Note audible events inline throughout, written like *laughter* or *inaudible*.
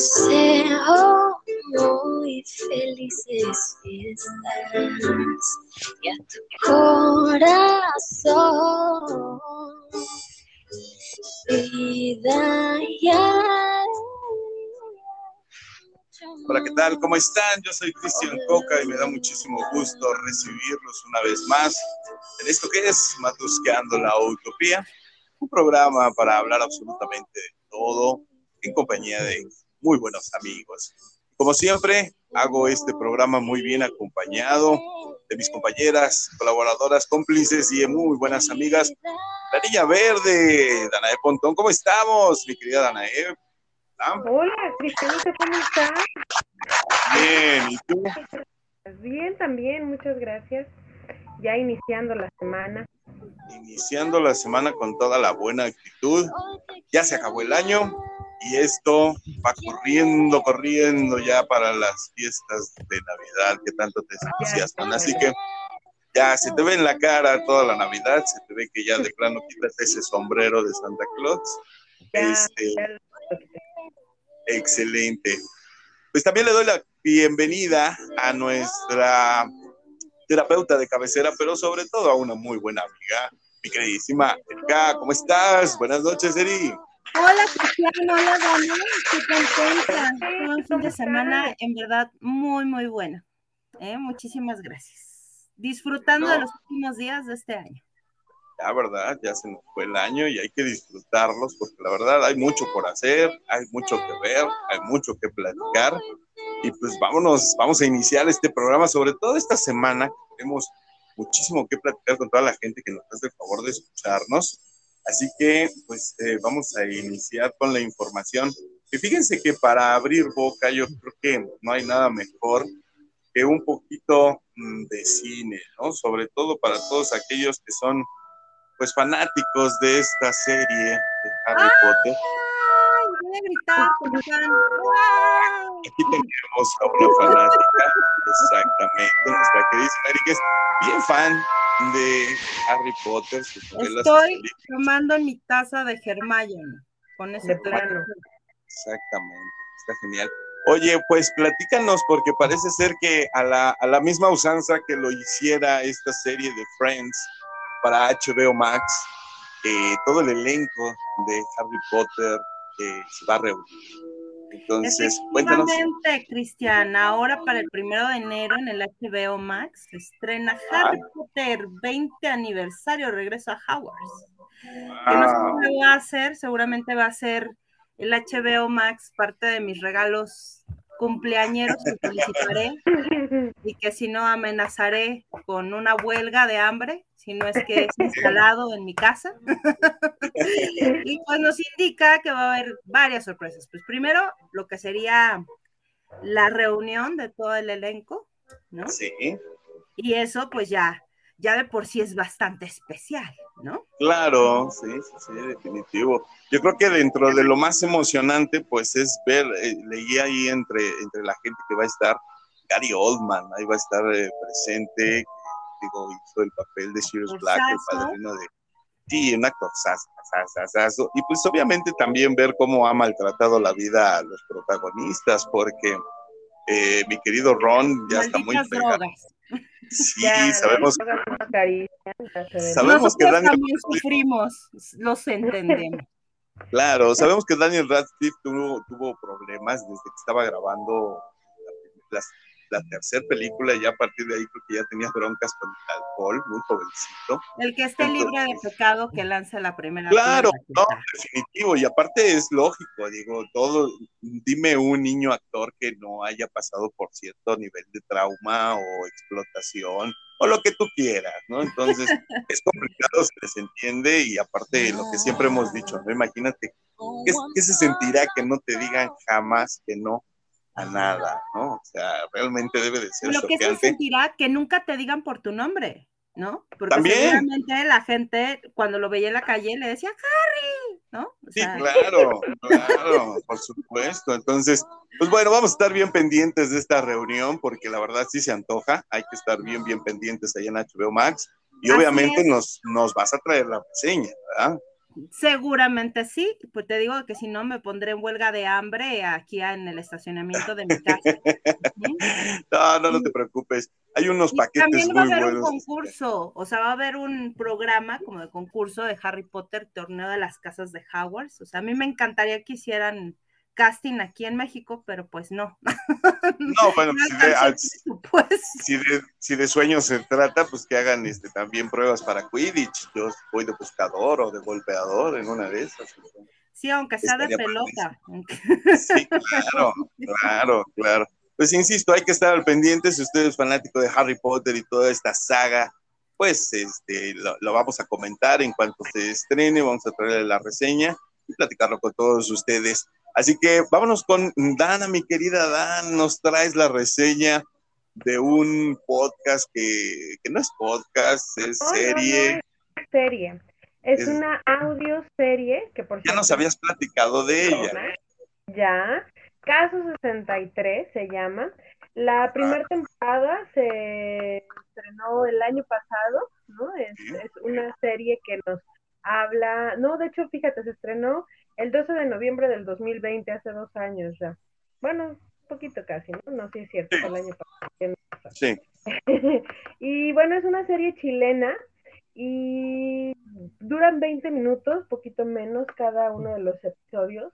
deseo muy felices fiestas y a tu corazón. Hola, ¿qué tal? ¿Cómo están? Yo soy Cristian Coca y me da muchísimo gusto recibirlos una vez más en esto que es Matusqueando la Utopía, un programa para hablar absolutamente de todo en compañía de muy buenos amigos. Como siempre, hago este programa muy bien acompañado de mis compañeras, colaboradoras, cómplices y muy buenas amigas. La Niña Verde, Danae Pontón, ¿cómo estamos, mi querida Danae? Hola, Cristianito, ¿cómo estás? Bien, ¿y tú? Bien, también, muchas gracias. Ya iniciando la semana. Iniciando la semana con toda la buena actitud. Ya se acabó el año y esto va corriendo, corriendo ya para las fiestas de Navidad que tanto te entusiasman. Así que ya se te ve en la cara toda la Navidad, se te ve que ya de plano quitas ese sombrero de Santa Claus. Este, excelente. Pues también le doy la bienvenida a nuestra terapeuta de cabecera, pero sobre todo a una muy buena amiga, mi queridísima Erika. ¿Cómo estás? Buenas noches, Eri. Hola, Cristiano, hola, Dani. Qué contenta. un fin de semana, en verdad, muy, muy bueno. ¿eh? Muchísimas gracias. Disfrutando de los últimos días de este año. La verdad, ya se nos fue el año y hay que disfrutarlos porque la verdad hay mucho por hacer, hay mucho que ver, hay mucho que platicar. Y pues vámonos, vamos a iniciar este programa, sobre todo esta semana. Tenemos muchísimo que platicar con toda la gente que nos hace el favor de escucharnos. Así que, pues, eh, vamos a iniciar con la información. Y fíjense que para abrir boca, yo creo que no hay nada mejor que un poquito mm, de cine, ¿no? Sobre todo para todos aquellos que son, pues, fanáticos de esta serie de Harry Potter. ¡Ay, voy a gritar! Aquí tenemos a una fanática, exactamente, nuestra querida que es bien fan de Harry Potter. Estoy tomando mi taza de Hermione con ese plano. Exactamente, está genial. Oye, pues platícanos, porque parece ser que a la, a la misma usanza que lo hiciera esta serie de Friends para HBO Max, eh, todo el elenco de Harry Potter eh, se va a reunir. Entonces, cuéntanos. Cristian, ahora para el primero de enero en el HBO Max se estrena Harry Potter 20 aniversario, regreso a Hogwarts. Que no sé va a hacer, seguramente va a ser el HBO Max parte de mis regalos cumpleañeros que felicitaré *laughs* y que si no amenazaré con una huelga de hambre, si no es que es *laughs* instalado en mi casa. *laughs* y pues nos indica que va a haber varias sorpresas. Pues primero, lo que sería la reunión de todo el elenco, ¿no? Sí. Y eso pues ya, ya de por sí es bastante especial, ¿no? Claro, sí, sí, sí, definitivo. Yo creo que dentro de lo más emocionante, pues es ver, eh, leí ahí entre, entre la gente que va a estar, Gary Oldman, ahí va a estar eh, presente, digo, hizo el papel de Sirius Black, el padrino de... Sí, un actor. Y pues obviamente también ver cómo ha maltratado la vida a los protagonistas, porque eh, mi querido Ron ya está muy fregado. Sí, sabemos. Sabemos que Daniel también sufrimos, los entendemos. *laughs* Claro, sabemos que Daniel Radcliffe tuvo, tuvo problemas desde que estaba grabando las la tercera película y ya a partir de ahí creo que ya tenía broncas con el alcohol, muy jovencito. El que esté libre de pecado que lance la primera. Claro, no, definitivo, y aparte es lógico, digo, todo, dime un niño actor que no haya pasado por cierto nivel de trauma o explotación o lo que tú quieras, ¿no? Entonces, *laughs* es complicado, se les entiende y aparte lo que siempre hemos dicho, ¿no? Imagínate, ¿qué, ¿qué, se sentirá que no te digan jamás que no a nada, ¿no? O sea, realmente debe de ser Lo que se sentirá que nunca te digan por tu nombre, ¿no? Porque ¿También? seguramente la gente cuando lo veía en la calle le decía Harry, ¿no? O sea... Sí, claro, claro, por supuesto. Entonces, pues bueno, vamos a estar bien pendientes de esta reunión porque la verdad sí se antoja, hay que estar bien, bien pendientes ahí en HBO Max y Así obviamente nos, nos vas a traer la reseña, ¿verdad? Seguramente sí, pues te digo que si no me pondré en huelga de hambre aquí en el estacionamiento de mi *laughs* casa. no, no, no te preocupes. Hay unos paquetes también va a muy haber un buenos. concurso, o sea, va a haber un programa como de concurso de Harry Potter, torneo de las casas de Hogwarts. O sea, a mí me encantaría que hicieran casting aquí en México, pero pues no. *laughs* No, bueno, No si de, presupuesto. si de, si de sueños se trata, pues que hagan este, también pruebas para Quidditch. Yo voy de buscador o de golpeador en una de esas. Sí, aunque sea de pelota. Sí, claro, *laughs* claro, claro. Pues insisto, hay que estar al pendiente. Si usted es fanático de Harry Potter y toda esta saga, pues este, lo, lo vamos a comentar en cuanto se estrene. Vamos a traerle la reseña y platicarlo con todos ustedes. Así que vámonos con Dana, mi querida Dan. Nos traes la reseña de un podcast que, que no es podcast, es No, no, no, serie. es serie. Es Es- una audio serie que por Ya nos habías platicado de ella. Ya, Caso 63 se llama. La primera temporada se estrenó el año pasado, ¿no? Es, Sí. es una serie que nos habla, no, de hecho, fíjate, se estrenó el 12 de noviembre del 2020, hace dos años ya. Bueno, poquito casi, ¿no? No sé si es cierto, fue el año pasado. Sí, *laughs* y bueno, es una serie chilena y duran 20 minutos, poquito menos cada uno de los episodios,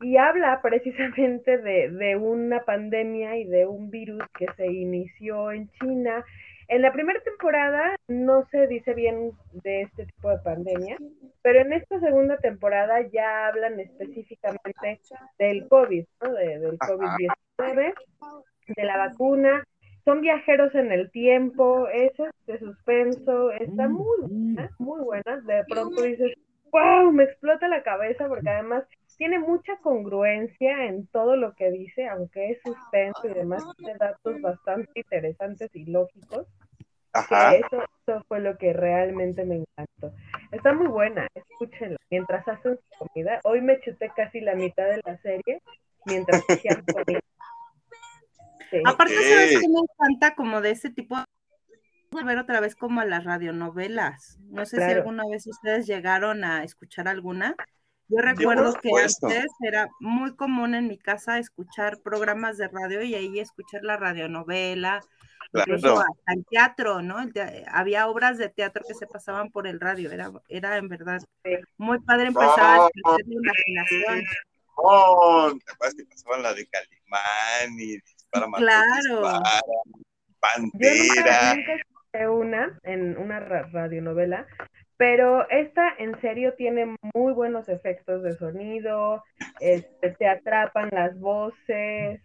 y habla precisamente de, de una pandemia y de un virus que se inició en China. En la primera temporada no se dice bien de este tipo de pandemia, pero en esta segunda temporada ya hablan específicamente del COVID, ¿no? De- del Ajá. COVID-19, de la vacuna. Son viajeros en el tiempo, es de suspenso, está muy buena, muy buena. De pronto dices, wow, me explota la cabeza porque además tiene mucha congruencia en todo lo que dice, aunque es suspenso y demás, tiene datos bastante interesantes y lógicos. Que ajá. eso, eso fue lo que realmente me encantó. Está muy buena, escúchenlo. Mientras hacen su comida, hoy me chuté casi la mitad de la serie mientras hacían comida. Sí. Aparte. ¿sabes qué me encanta como de ese tipo? Volver otra vez como a las radionovelas. No sé si Claro. alguna vez ustedes llegaron a escuchar alguna. Yo recuerdo que antes era muy común en mi casa escuchar programas de radio y ahí escuchar la radionovela, incluso Claro. hasta el teatro, ¿no? El te- había obras de teatro que se pasaban por el radio, era, era en verdad muy padre empezar a despertar la imaginación. Oh, ¿te acuerdas que pasaban la de Calimán y Dispara Claro. Dispara, Yo nunca, nunca escuché una en una ra- radionovela, pero esta en serio tiene muy buenos efectos de sonido, este, te atrapan las voces.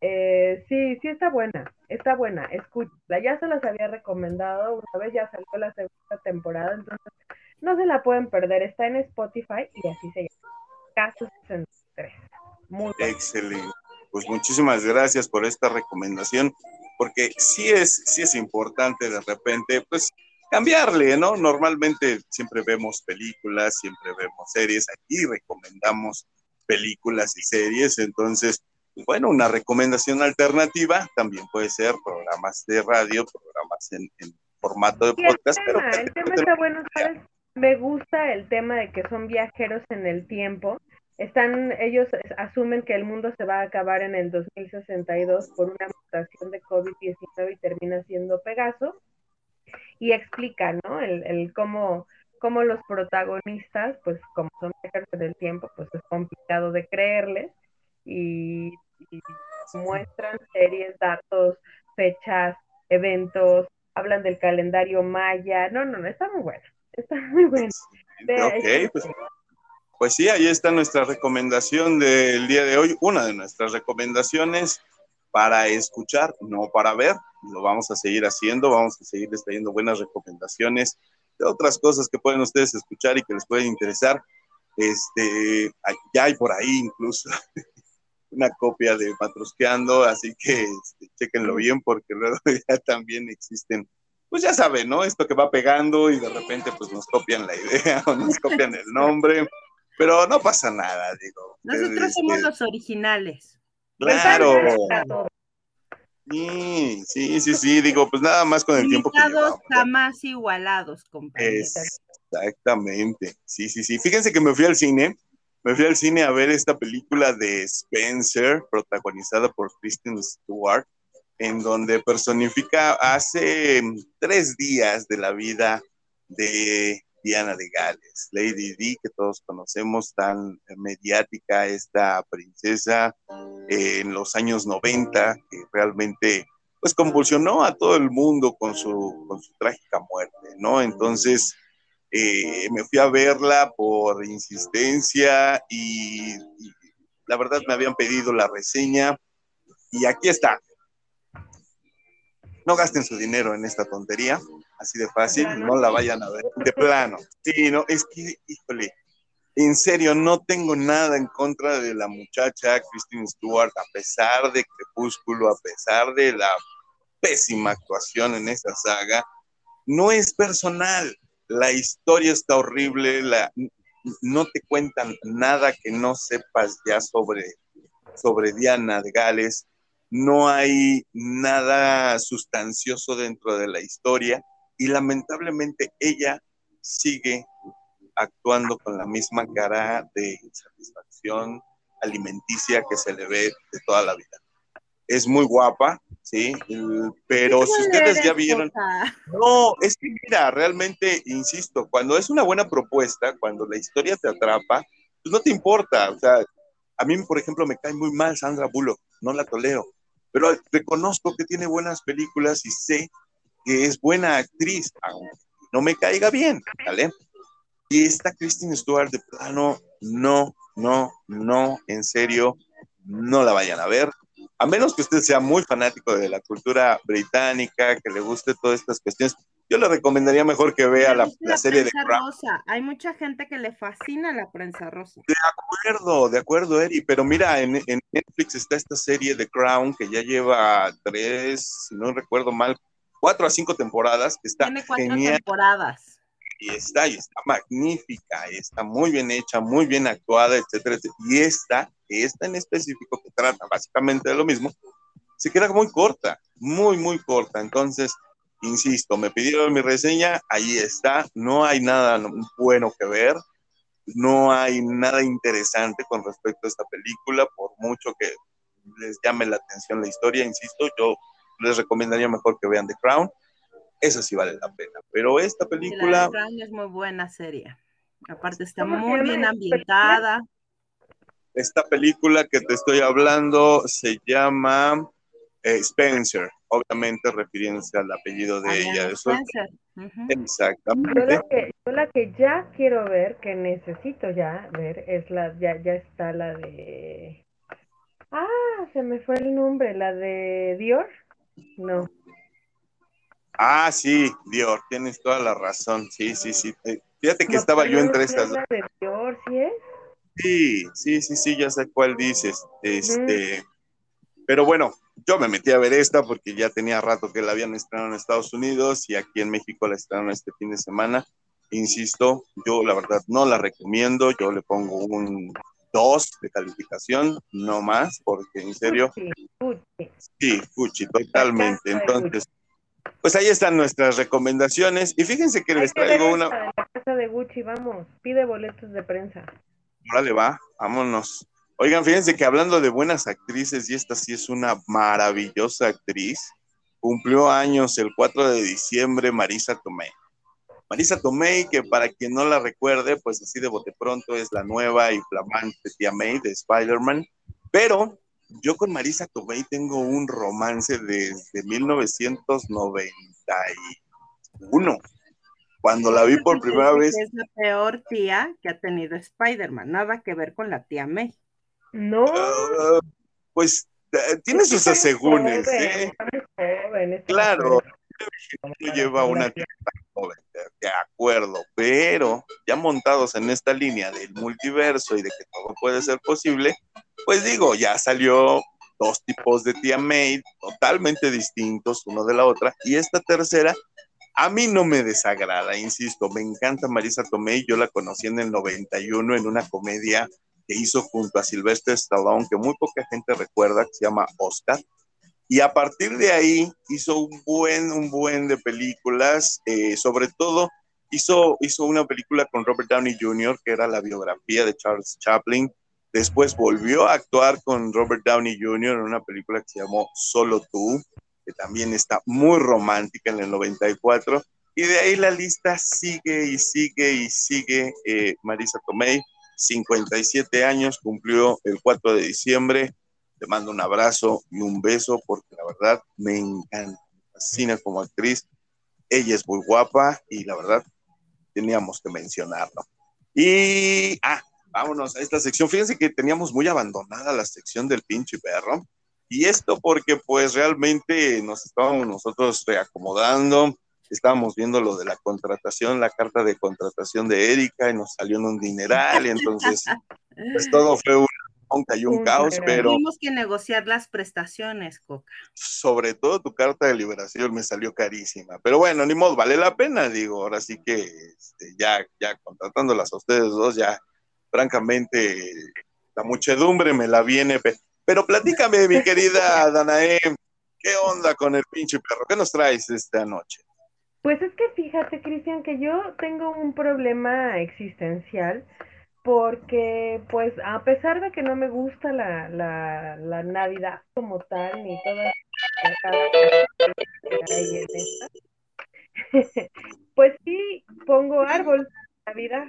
eh, sí, sí está buena, está buena, escúchala. Ya se las había recomendado, una vez ya salió la segunda temporada, entonces no se la pueden perder, está en Spotify y así se llama. Caso 63. Muy. Excelente. Pues muchísimas gracias por esta recomendación, porque sí es, sí es importante de repente, pues cambiarle, ¿no? Normalmente siempre vemos películas, siempre vemos series, aquí recomendamos películas y series, entonces, bueno, una recomendación alternativa también puede ser programas de radio, programas en, en formato de Y el podcast, pero tema, el tema está bueno, ¿sabes? Me gusta el tema de que son viajeros en el tiempo. Están, ellos asumen que el mundo se va a acabar en el 2062 por una mutación de COVID-19 y termina siendo Pegaso. Y explica, ¿no? El, el cómo, cómo los protagonistas, pues como son viajeros en el tiempo, pues es complicado de creerles. Y, y muestran series, datos, fechas, eventos, hablan del calendario maya. No, no, no, está muy bueno. Está muy bueno. Ok, es- pues, pues sí, ahí está nuestra recomendación del día de hoy, una de nuestras recomendaciones para escuchar, no para ver. Lo vamos a seguir haciendo, vamos a seguir trayendo buenas recomendaciones de otras cosas que pueden ustedes escuchar y que les pueden interesar. Este, ya hay por ahí incluso *laughs* una copia de Matrusqueando, así que este, chéquenlo bien porque luego *laughs* ya también existen pues ya saben, ¿no? Esto que va pegando y de repente pues nos copian la idea *laughs* o nos copian el nombre, pero no pasa nada, digo. Nosotros Ustedes, somos este, los originales. Claro. Sí, sí, sí, sí, digo, pues nada más con el tiempo que llevamos. jamás igualados, compañero. Exactamente, sí, sí, sí. Fíjense que me fui al cine, me fui al cine a ver esta película de Spencer, protagonizada por Kristen Stewart, en donde personifica hace tres días de la vida de Diana de Gales, Lady Di, que todos conocemos, tan mediática esta princesa eh, en los años 90, que realmente pues convulsionó a todo el mundo con su, con su trágica muerte, ¿no? Entonces, eh, me fui a verla por insistencia y, y la verdad me habían pedido la reseña y aquí está. No gasten su dinero en esta tontería, así de fácil, no la vayan a ver de plano. Sí, no, es que, híjole, en serio, no tengo nada en contra de la muchacha Kristen Stewart, a pesar de Crepúsculo, a pesar de la pésima actuación en esa saga. No es personal, la historia está horrible, la, no te cuentan nada que no sepas ya sobre, sobre Diana de Gales, no hay nada sustancioso dentro de la historia y lamentablemente ella sigue actuando con la misma cara de insatisfacción alimenticia que se le ve de toda la vida. Es muy guapa, sí, pero si ustedes ya vieron... No, es que mira, realmente, insisto, cuando es una buena propuesta, cuando la historia te atrapa, pues no te importa. O sea, a mí, por ejemplo, me cae muy mal Sandra Bullock, no la tolero, pero reconozco que tiene buenas películas y sé que es buena actriz, aunque no me caiga bien, ¿vale? Y esta Kristen Stewart de plano, no, no, no, en serio, no la vayan a ver. A menos que usted sea muy fanático de la cultura británica, que le guste todas estas cuestiones, yo le recomendaría mejor que vea la, la, serie de Crown. Rosa. Hay mucha gente que le fascina la prensa rosa. De acuerdo, de acuerdo, Eri. Pero mira, en, en Netflix está esta serie de Crown que ya lleva tres, si no recuerdo mal, cuatro a cinco temporadas. Que está Tiene cuatro genial. temporadas y está, y está magnífica, y está muy bien hecha, muy bien actuada, etcétera, etcétera. Y esta, esta en específico, que trata básicamente de lo mismo, se queda muy corta, muy, muy corta. Entonces, insisto, me pidieron mi reseña, ahí está, no hay nada bueno que ver, no hay nada interesante con respecto a esta película, por mucho que les llame la atención la historia, insisto, yo les recomendaría mejor que vean The Crown eso sí vale la pena. Pero esta película... Es muy buena serie. Aparte está muy bien ambientada. Esta película que te estoy hablando se llama eh, Spencer, obviamente refiriéndose al apellido de Diana ella. Eso, Spencer. Uh -huh. Exactamente. Yo la, que, yo la que ya quiero ver, que necesito ya ver, es la, ya, ya está la de... Ah, se me fue el nombre, la de Dior. No. Ah, sí, Dior, tienes toda la razón. Sí, sí, sí. Eh, Fíjate que no, estaba yo entre estas. La de Dior, ¿sí es? Sí, sí, sí, sí, ya sé cuál dices. Este, pero bueno, yo me metí a ver esta porque ya tenía rato que la habían estrenado en Estados Unidos y aquí en México la estrenaron este fin de semana. Insisto, yo la verdad no la recomiendo, yo le pongo un 2 de calificación, no más, porque en serio. Sí, fuchi, totalmente. Entonces, pues ahí están nuestras recomendaciones. Y fíjense que les traigo una. la casa de Gucci, vamos. Pide boletos de prensa. Órale, va, vámonos. Oigan, fíjense que hablando de buenas actrices, y esta sí es una maravillosa actriz, cumplió años el 4 de diciembre Marisa Tomei. Marisa Tomei, que para quien no la recuerde, pues así de bote pronto es la nueva y flamante tía May de Spider-Man, pero yo con Marisa Tomei tengo un romance desde 1991, cuando la vi por primera vez. Es la peor tía que ha tenido Spider-Man, nada que ver con la tía May. No. Uh, pues uh, tiene sus asegúnes, ¿eh? Joven, claro, no lleva una tía joven, de acuerdo, pero ya montados en esta línea del multiverso y de que todo puede ser posible, pues digo, ya salió dos tipos de tía May totalmente distintos uno de la otra, y esta tercera a mí no me desagrada, insisto, me encanta Marisa Tomei, yo la conocí en el 91 en una comedia que hizo junto a Sylvester Stallone, que muy poca gente recuerda, que se llama Oscar, Y a partir de ahí hizo un buen, un buen de películas, eh, sobre todo hizo, hizo una película con Robert Downey Jr., que era la biografía de Charles Chaplin. Después volvió a actuar con Robert Downey Jr. en una película que se llamó Solo tú, que también está muy romántica en el 94. Y de ahí la lista sigue y sigue y sigue. Eh, Marisa Tomei, 57 años, cumplió el 4 de diciembre. Te mando un abrazo y un beso porque la verdad me encanta, me como actriz. Ella es muy guapa y la verdad teníamos que mencionarlo. Y, ah, vámonos a esta sección. Fíjense que teníamos muy abandonada la sección del pinche perro. Y esto porque pues realmente nos estábamos nosotros reacomodando, estábamos viendo lo de la contratación, la carta de contratación de Erika y nos salió en un dineral y entonces pues todo fue monca y un caos, pero Tuvimos que negociar las prestaciones, Coca. sobre todo tu carta de liberación me salió carísima. Pero bueno, ni modo, vale la pena, digo, ahora sí que este, ya, ya contratándolas a ustedes dos, ya francamente la muchedumbre me la viene. pe- Pero platícame, mi querida Danae, ¿qué onda con el pinche perro? ¿Qué nos traes esta noche? Pues es que fíjate, Cristian, que yo tengo un problema existencial porque, pues, a pesar de que no me gusta la, la, Navidad como tal, ni todas *laughs* *laughs* pues sí pongo árbol Navidad.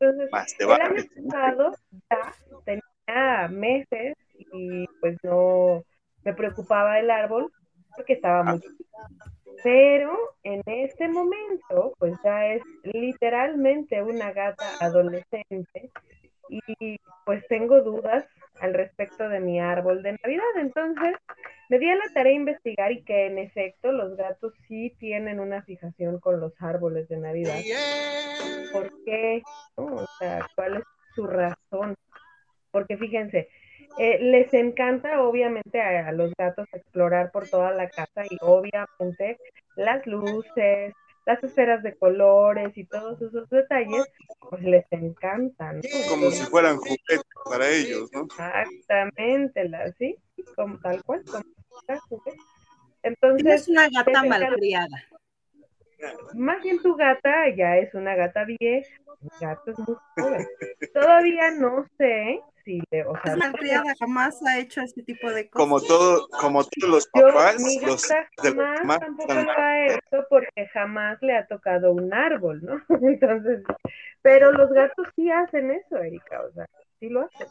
Entonces, Más te el vale. año pasado ya tenía meses y pues no me preocupaba el árbol porque estaba muy chiquito. Pero en este momento, pues ya es literalmente una gata adolescente y pues tengo dudas al respecto de mi árbol de Navidad. Entonces me di a la tarea de investigar y que en efecto los gatos sí tienen una fijación con los árboles de Navidad. ¿Por qué? ¿No? O sea, ¿cuál es su razón? Porque fíjense, eh, les encanta obviamente a, a los gatos explorar por toda la casa y obviamente las luces, las esferas de colores y todos esos detalles, pues les encantan. ¿no? Como si fueran juguetes para ellos, ¿no? Exactamente, la, ¿sí? Como, tal cual, como Entonces, una gata malcriada. más bien tu gata ya es una gata vieja, mi gato es muy joven. Todavía no sé si le, o sea, Es malcriada, jamás ha hecho ese tipo de cosas. Como todo, como todos los Yo, papás, mi los de los jamás más tampoco lo ha hecho porque jamás le ha tocado un árbol, ¿no? *laughs* Entonces, pero los gatos sí hacen eso, Erika, o sea, sí lo hacen.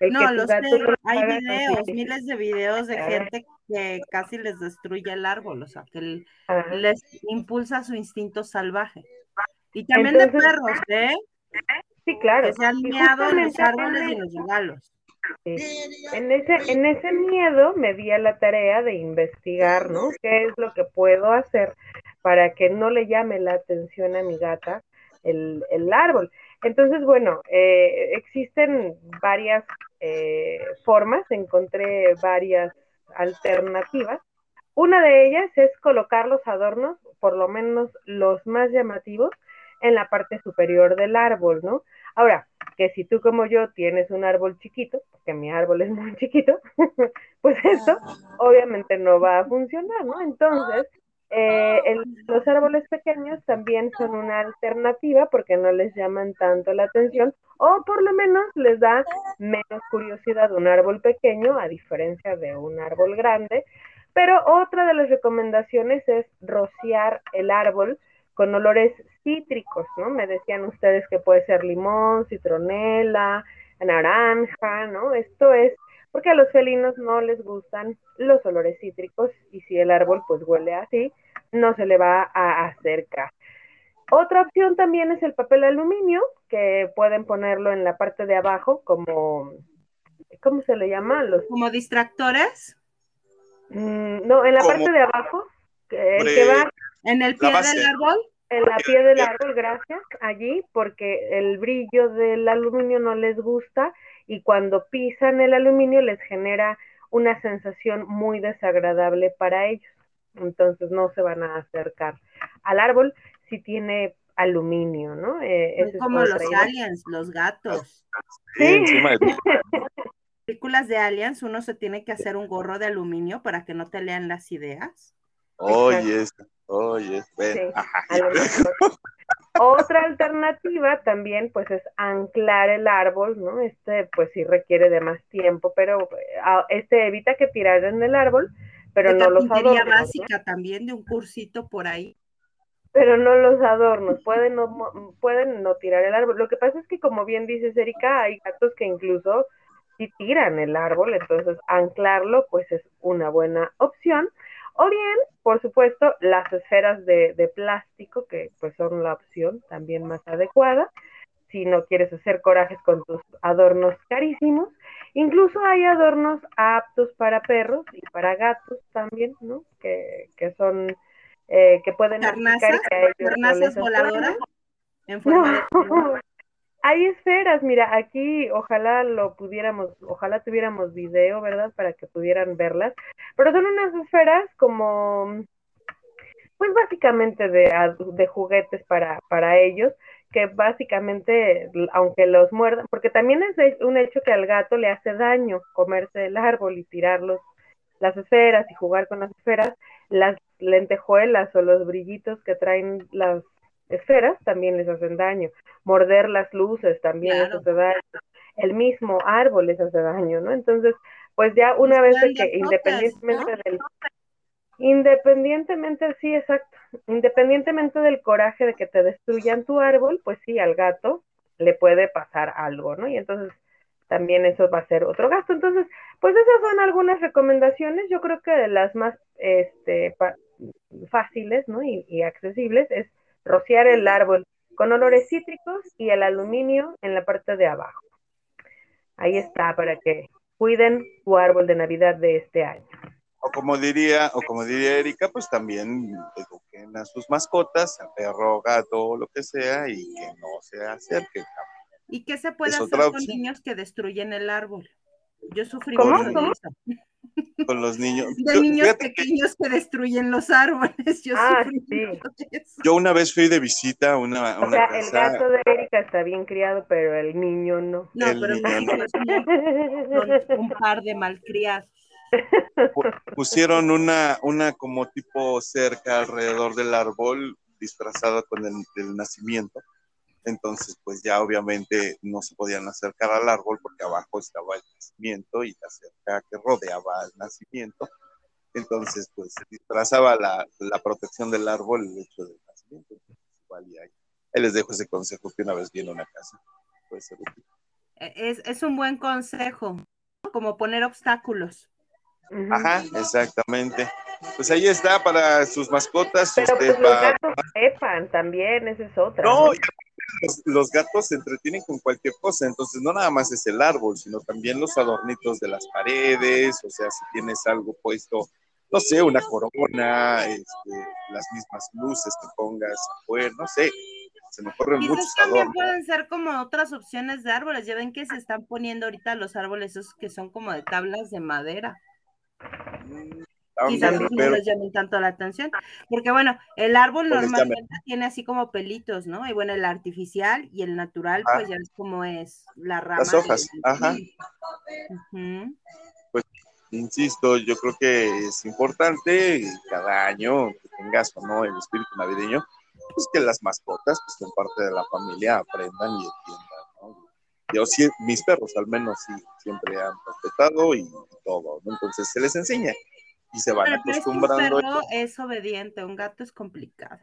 No, tu lo gato sé, hay videos, así, miles de videos de gente que casi les destruye el árbol, o sea, que el- les impulsa su instinto salvaje. Y también de Entonces, perros, ¿eh? Sí, claro. Que se han en los árboles y los regalos. En ese, en ese miedo me di a la tarea de investigar, ¿no? ¿Qué es lo que puedo hacer para que no le llame la atención a mi gata el, el árbol? Entonces, bueno, eh, existen varias eh, formas, encontré varias alternativas. Una de ellas es colocar los adornos, por lo menos los más llamativos, en la parte superior del árbol, ¿no? Ahora, que si tú como yo tienes un árbol chiquito, porque mi árbol es muy *laughs* chiquito, *laughs* pues esto obviamente no va a funcionar, ¿no? Entonces, eh, los árboles pequeños también son una alternativa porque no les llaman tanto la atención o por lo menos les da menos curiosidad un árbol pequeño a diferencia de un árbol grande. Pero otra de las recomendaciones es rociar el árbol con olores cítricos, ¿no? Me decían ustedes que puede ser limón, citronela, naranja, ¿no? Esto es porque a los felinos no les gustan los olores cítricos y si el árbol pues huele así, no se le va a acercar. Otra opción también es el papel aluminio, que pueden ponerlo en la parte de abajo como, ¿cómo se le llama? Los, Como distractores mm, no, en la parte de abajo, que- el Hombre, que va en el pie del árbol. en la pie del árbol, gracias, allí, porque el brillo del aluminio no les gusta y cuando pisan el aluminio les genera una sensación muy desagradable para ellos. Entonces no se van a acercar al árbol si tiene aluminio, ¿no? Eh, es como los aliens, los gatos. Sí, Sí. encima de *laughs* ti. películas de Aliens uno se tiene que hacer un gorro de aluminio para que no te lean las ideas. Oye, oye. Otra alternativa también, pues, es anclar el árbol, ¿no? Este, pues, sí requiere de más tiempo, pero eh, a- este evita que tiren el árbol, pero de no los adornos, ¿no? básica también, de un cursito por ahí. Pero no los adornos, pueden no, pueden no tirar el árbol. Lo que pasa es que, como bien dices, Erika, hay gatos que incluso si tiran el árbol, entonces anclarlo, pues es una buena opción. O bien, por supuesto, las esferas de, de plástico, que pues son la opción también más adecuada, si no quieres hacer corajes con tus adornos carísimos. Incluso hay adornos aptos para perros y para gatos también, ¿no? Que, que son, eh, que pueden aplicar que a ellos voladoras en forma de *laughs* hay esferas, mira, aquí ojalá lo pudiéramos, ojalá tuviéramos video, ¿verdad? Para que pudieran verlas, pero son unas esferas como, pues básicamente de, de juguetes para, para ellos, que básicamente, aunque los muerdan, porque también es un hecho que al gato le hace daño comerse el árbol y tirar los, las esferas y jugar con las esferas, las lentejuelas o los brillitos que traen las esferas también les hacen daño. Morder las luces también les Claro. hace daño. El mismo árbol les hace daño, ¿no? Entonces, pues ya una vez de que independientemente del independientemente, sí, exacto, independientemente del coraje de que te destruyan tu árbol, pues sí, al gato le puede pasar algo, ¿no? Y entonces también eso va a ser otro gasto. Entonces, pues esas son algunas recomendaciones. Yo creo que de las más este, fáciles, ¿no? Y, y accesibles es rociar el árbol con olores cítricos y el aluminio en la parte de abajo. Ahí está, para que cuiden tu árbol de Navidad de este año. O como diría, o como diría Erika, pues también eduquen a sus mascotas, a perro, gato, lo que sea, y que no se acerquen. ¿Y qué se puede Es hacer con opción. niños que destruyen el árbol? Yo sufrí ¿Cómo? mucho de ¿Cómo? eso. *laughs* Con los niños. De Yo- niños que pequeños que destruyen los árboles. Yo Ah, sufrí sí. mucho de eso. yo una vez fui de visita a una, a O una sea, el casa. gato de Erika está bien criado, pero el niño no. No, El pero niño no. hijos *laughs* no, son un par de malcriados. Pu- pusieron una, una como tipo cerca alrededor del árbol disfrazada con el, nacimiento. Entonces, pues ya obviamente no se podían acercar al árbol porque abajo estaba el nacimiento y la cerca que rodeaba al nacimiento. Entonces, pues disfrazaba la, la protección del árbol el hecho del nacimiento. Y ahí, les dejo ese consejo que una vez viene una casa. Puede ser útil. Eh, Es, es un buen consejo, como poner obstáculos. Ajá, exactamente. Pues ahí está para sus mascotas. Pero este, pues los gatos sepan también, esa es otra. No, ¿no? y los, los gatos se entretienen con cualquier cosa, entonces no nada más es el árbol, sino también los adornitos de las paredes, o sea, si tienes algo puesto, no sé, una corona, este, las mismas luces que pongas afuera, no sé, se me ocurren muchos también adornos. pueden ser como otras opciones de árboles. Ya ven que se están poniendo ahorita los árboles esos que son como de tablas de madera. Quizás también, no les llamen tanto la atención. Porque bueno, el árbol Pues normalmente tiene así como pelitos, ¿no? Y bueno, el artificial y el natural, Ah. pues ya es como es la rama. Las hojas, del- ajá. Ujú. insisto, yo creo que es importante cada año que tengas o no el espíritu navideño, pues que las mascotas, que son parte de la familia, aprendan y entiendan. Yo sí, mis perros al menos sí, siempre han respetado y todo, ¿no? Entonces se les enseña y se van Pero, que un acostumbrando. perro es obediente, un gato es complicado.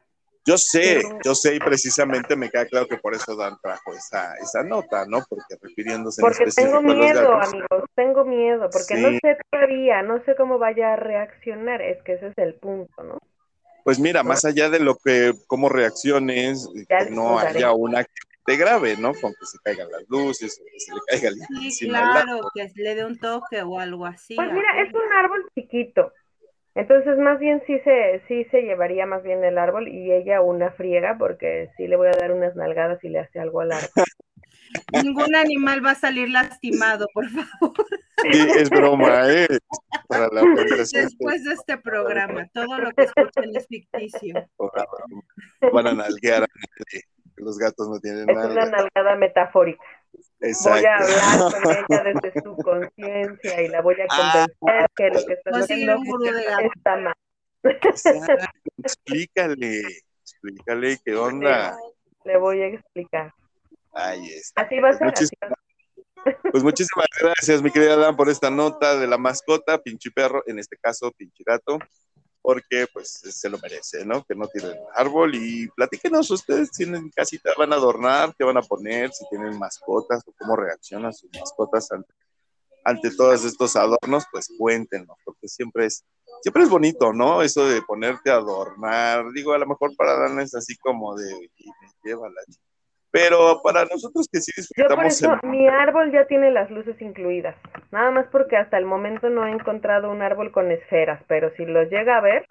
Yo sé, Pero- yo sé y precisamente me queda claro que por eso Dan trajo esa, esa nota, ¿no? Porque refiriéndose en Porque específico tengo a los miedo, gatos. amigos, tengo miedo, porque no sé todavía, no sé cómo vaya a reaccionar, es que ese es el punto, ¿no? Pues mira, más allá de lo que, cómo reacciones, que no contaré. haya una grave, ¿no? Con que se caigan las luces, o que se le caiga el Sí, claro, que le dé un toque o algo así. Pues ¿a mira, es un árbol chiquito, entonces más bien sí se, sí se llevaría más bien el árbol y ella una friega, porque sí le voy a dar unas nalgadas y le hace algo al árbol. Ningún animal va a salir lastimado, por favor, Sí, es broma, ¿eh? Para la después de este programa. Todo lo que escuchen es ficticio. van a nalguear a Los gatos no tienen Es una nada. nalgada metafórica. Voy a Exacto. hablar con *laughs* ella desde su conciencia y la voy a Ah. convencer que lo que está Conseguir haciendo está mal. Exacto. Explícale, explícale qué onda. Le voy a explicar. Ahí está. Así va a ser. Así Muchis- va a ser. Pues muchísimas gracias, mi querida Dan, por esta nota de la mascota, pinche perro, en este caso, pinche gato, porque pues se lo merece, ¿no? Que no tiren árbol. Y platíquenos ustedes, tienen casita, van a adornar, qué van a poner, si tienen mascotas o cómo reaccionan sus mascotas ante, ante todos estos adornos, pues cuéntenos, porque siempre es, siempre es bonito, ¿no? Eso de ponerte a adornar, digo, a lo mejor para Dan es así como de, "Y lleva la ch-". Pero para nosotros que sí Yo por disfrutamos eso, el mi árbol ya tiene las luces incluidas. Nada más porque hasta el momento no he encontrado un árbol con esferas, pero si los llega a ver,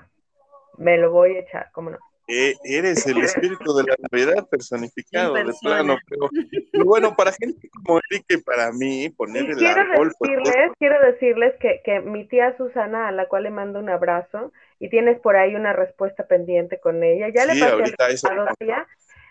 me lo voy a echar, ¿cómo no? Eh, eres el espíritu de la Navidad personificado, de plano. Pero, y bueno, para gente como Eric y para mí, poner Y el quiero árbol, pues, decirles, quiero decirles que, que mi tía Susana, a la cual le mando un abrazo, y tienes por ahí una respuesta pendiente con ella, ya le Sí, pasé el eso. a ella,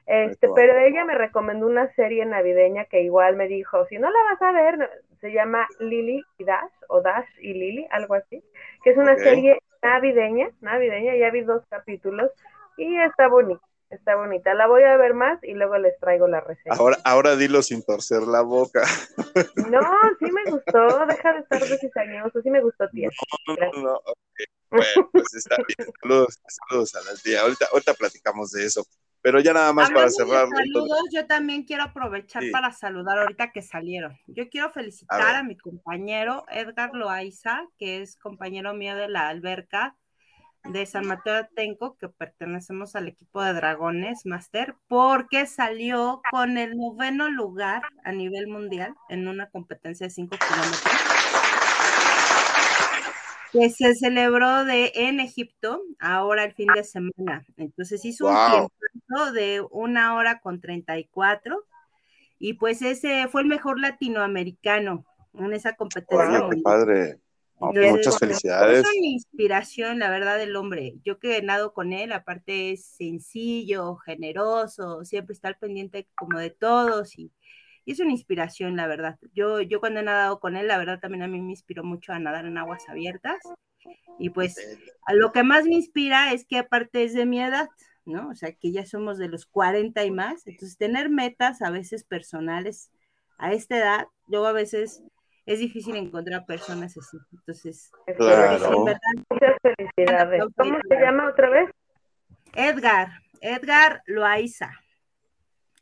este, pero ella me recomendó una serie navideña que igual me dijo, si no la vas a ver, se llama Lily y Dash, o Dash y Lily, algo así, que es una serie navideña, navideña, ya vi dos capítulos, y está bonita, está bonita, la voy a ver más y luego les traigo la reseña. ahora, ahora dilo sin torcer la boca. *laughs* No, sí me gustó, deja de estar de cizañoso, sí me gustó, *laughs* tía. No, no, no, ok. Bueno, pues está bien. Saludos, saludos a la tía. Ahorita, ahorita platicamos de eso. Pero ya nada más para Hablando de cerrar. entonces- saludos, yo también quiero aprovechar Sí. para saludar ahorita que salieron. Yo quiero A felicitar ver. a, mi compañero Edgar Loaiza, que es compañero mío de la alberca de San Mateo Atenco, que pertenecemos al equipo de Dragones Master, porque salió con el noveno lugar a nivel mundial en una competencia de 5 kilómetros que se celebró de, en Egipto ahora el fin de semana. Entonces hizo Wow. un tiempo de una hora con 34 y pues ese fue el mejor latinoamericano en esa competencia. Qué padre. No, pues, Entonces, muchas felicidades. Es una inspiración, la verdad, del hombre. Yo que nado con él, aparte es sencillo, generoso, siempre está al pendiente como de todos y, y es una inspiración, la verdad. Yo, yo cuando he nadado con él, la verdad también a mí me inspiró mucho a nadar en aguas abiertas. Y pues a lo que más me inspira es que aparte es de mi edad, ¿no? O sea, que ya somos de los 40 y más. Entonces, tener metas a veces personales a esta edad, luego a veces es difícil encontrar personas así. Entonces, Claro. Muchas felicidades. ¿Cómo se llama otra vez? Edgar, Edgar Loaiza.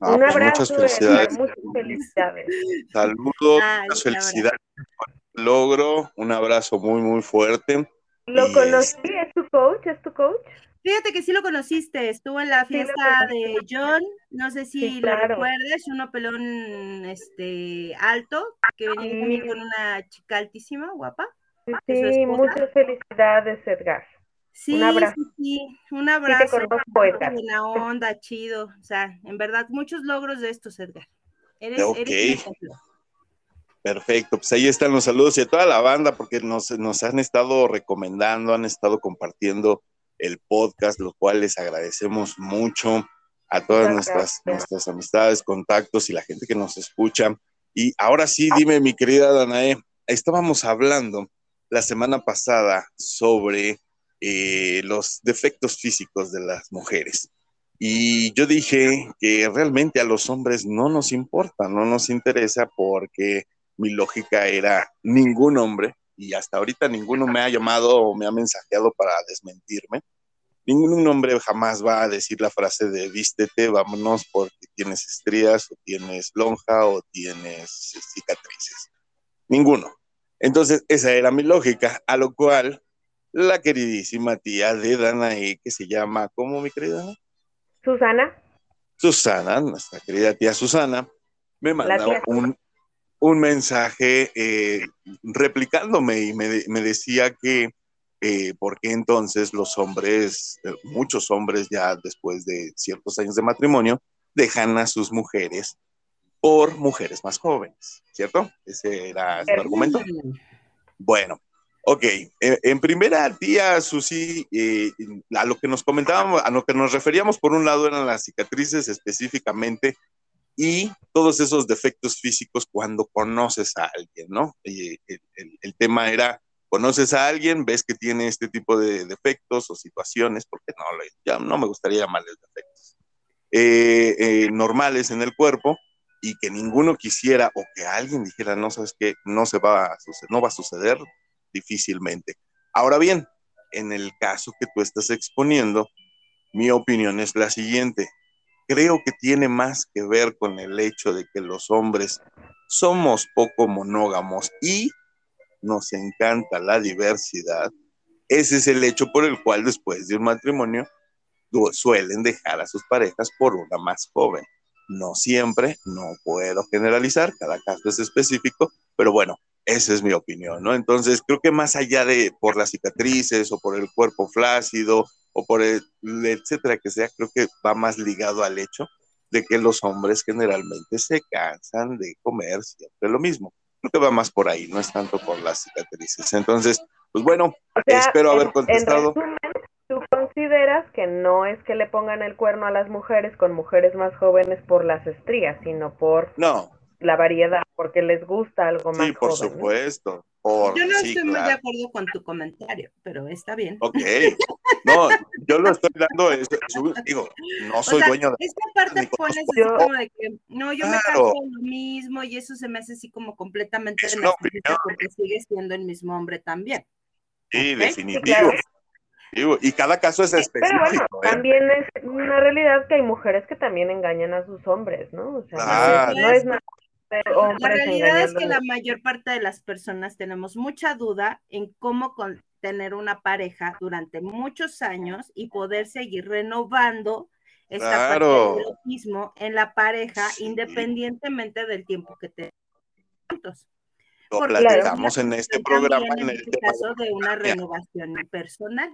Ah, Un pues, abrazo, muchas Edgar, felicidades. muchas felicidades. Saludos, Ay, muchas felicidades por el logro. Un abrazo muy, muy fuerte. ¿Lo Y conocí? ¿Es tu coach? ¿Es tu coach? Fíjate que sí lo conociste, estuvo en la fiesta de John, no sé si Sí, lo claro. recuerdes, uno pelón este alto, que venía también con una chica altísima, guapa. Sí, muchas felicidades, Edgar. Sí, abrazo. sí, sí, un abrazo. conozco, Edgar. Buena onda, chido. O sea, en verdad, muchos logros de estos, Edgar. Eres, Ok. eres. Perfecto, pues ahí están los saludos y a toda la banda, porque nos, nos han estado recomendando, han estado compartiendo el podcast, lo cual les agradecemos mucho a todas Muchas nuestras, gracias. nuestras amistades, contactos y la gente que nos escucha. Y ahora sí, dime, mi querida Danae, estábamos hablando la semana pasada sobre eh, los defectos físicos de las mujeres. Y yo dije que realmente a los hombres no nos importa, no nos interesa porque mi lógica era ningún hombre, y hasta ahorita ninguno me ha llamado o me ha mensajeado para desmentirme. Ningún hombre jamás va a decir la frase de vístete, vámonos porque tienes estrías o tienes lonja o tienes cicatrices. Ninguno. Entonces, esa era mi lógica, a lo cual la queridísima tía de Danae, que se llama, ¿cómo mi querida? Susana, Susana, nuestra querida tía Susana, me mandó un, un mensaje eh, replicándome y me, me decía que eh, por qué entonces los hombres, eh, muchos hombres ya después de ciertos años de matrimonio, dejan a sus mujeres por mujeres más jóvenes, ¿cierto? Ese era su argumento. Bueno, ok. Eh, en primera, tía Susi, eh, a lo que nos comentábamos, a lo que nos referíamos, por un lado eran las cicatrices específicamente y todos esos defectos físicos cuando conoces a alguien, ¿no? el, el, tema era, conoces a alguien, ves que tiene este tipo de defectos o situaciones, porque no, ya no me gustaría llamarles defectos, eh, eh, normales en el cuerpo y que ninguno quisiera o que alguien dijera, no sabes qué, no se va a suceder, no va a suceder difícilmente. Ahora bien, en el caso que tú estás exponiendo, mi opinión es la siguiente creo que tiene más que ver con el hecho de que los hombres somos poco monógamos y nos encanta la diversidad. Ese es el hecho por el cual después de un matrimonio suelen dejar a sus parejas por una más joven. No siempre, no puedo generalizar, cada caso es específico, pero bueno, esa es mi opinión, ¿no? Entonces, creo que más allá de por las cicatrices o por el cuerpo flácido o por el etcétera que sea, creo que va más ligado al hecho de que los hombres generalmente se cansan de comer siempre lo mismo. Creo que va más por ahí, no es tanto por las cicatrices. Entonces, pues bueno, espero haber contestado. En resumen, ¿Tú consideras que no es que le pongan el cuerno a las mujeres con mujeres más jóvenes por las estrías, sino por no. La variedad, porque les gusta algo más Sí, por supuesto. yo no estoy muy de acuerdo con tu comentario, pero está bien. Ok. *laughs* No, yo lo estoy dando, digo, no soy dueño de... Esta parte pones así como de que, no, yo me caso lo mismo y eso se me hace así como completamente es porque sigue siendo el mismo hombre también. Sí, definitivo. Y cada caso es específico. Pero bueno, ¿eh? también es una realidad que hay mujeres que también engañan a sus hombres, ¿no? O sea, no es nada la realidad es que la mayor parte de las personas tenemos mucha duda en cómo tener una pareja durante muchos años y poder seguir renovando esta parte del mismo en la pareja independientemente del tiempo que te juntos. Lo platicamos en este programa. En, el este caso de una renovación personal.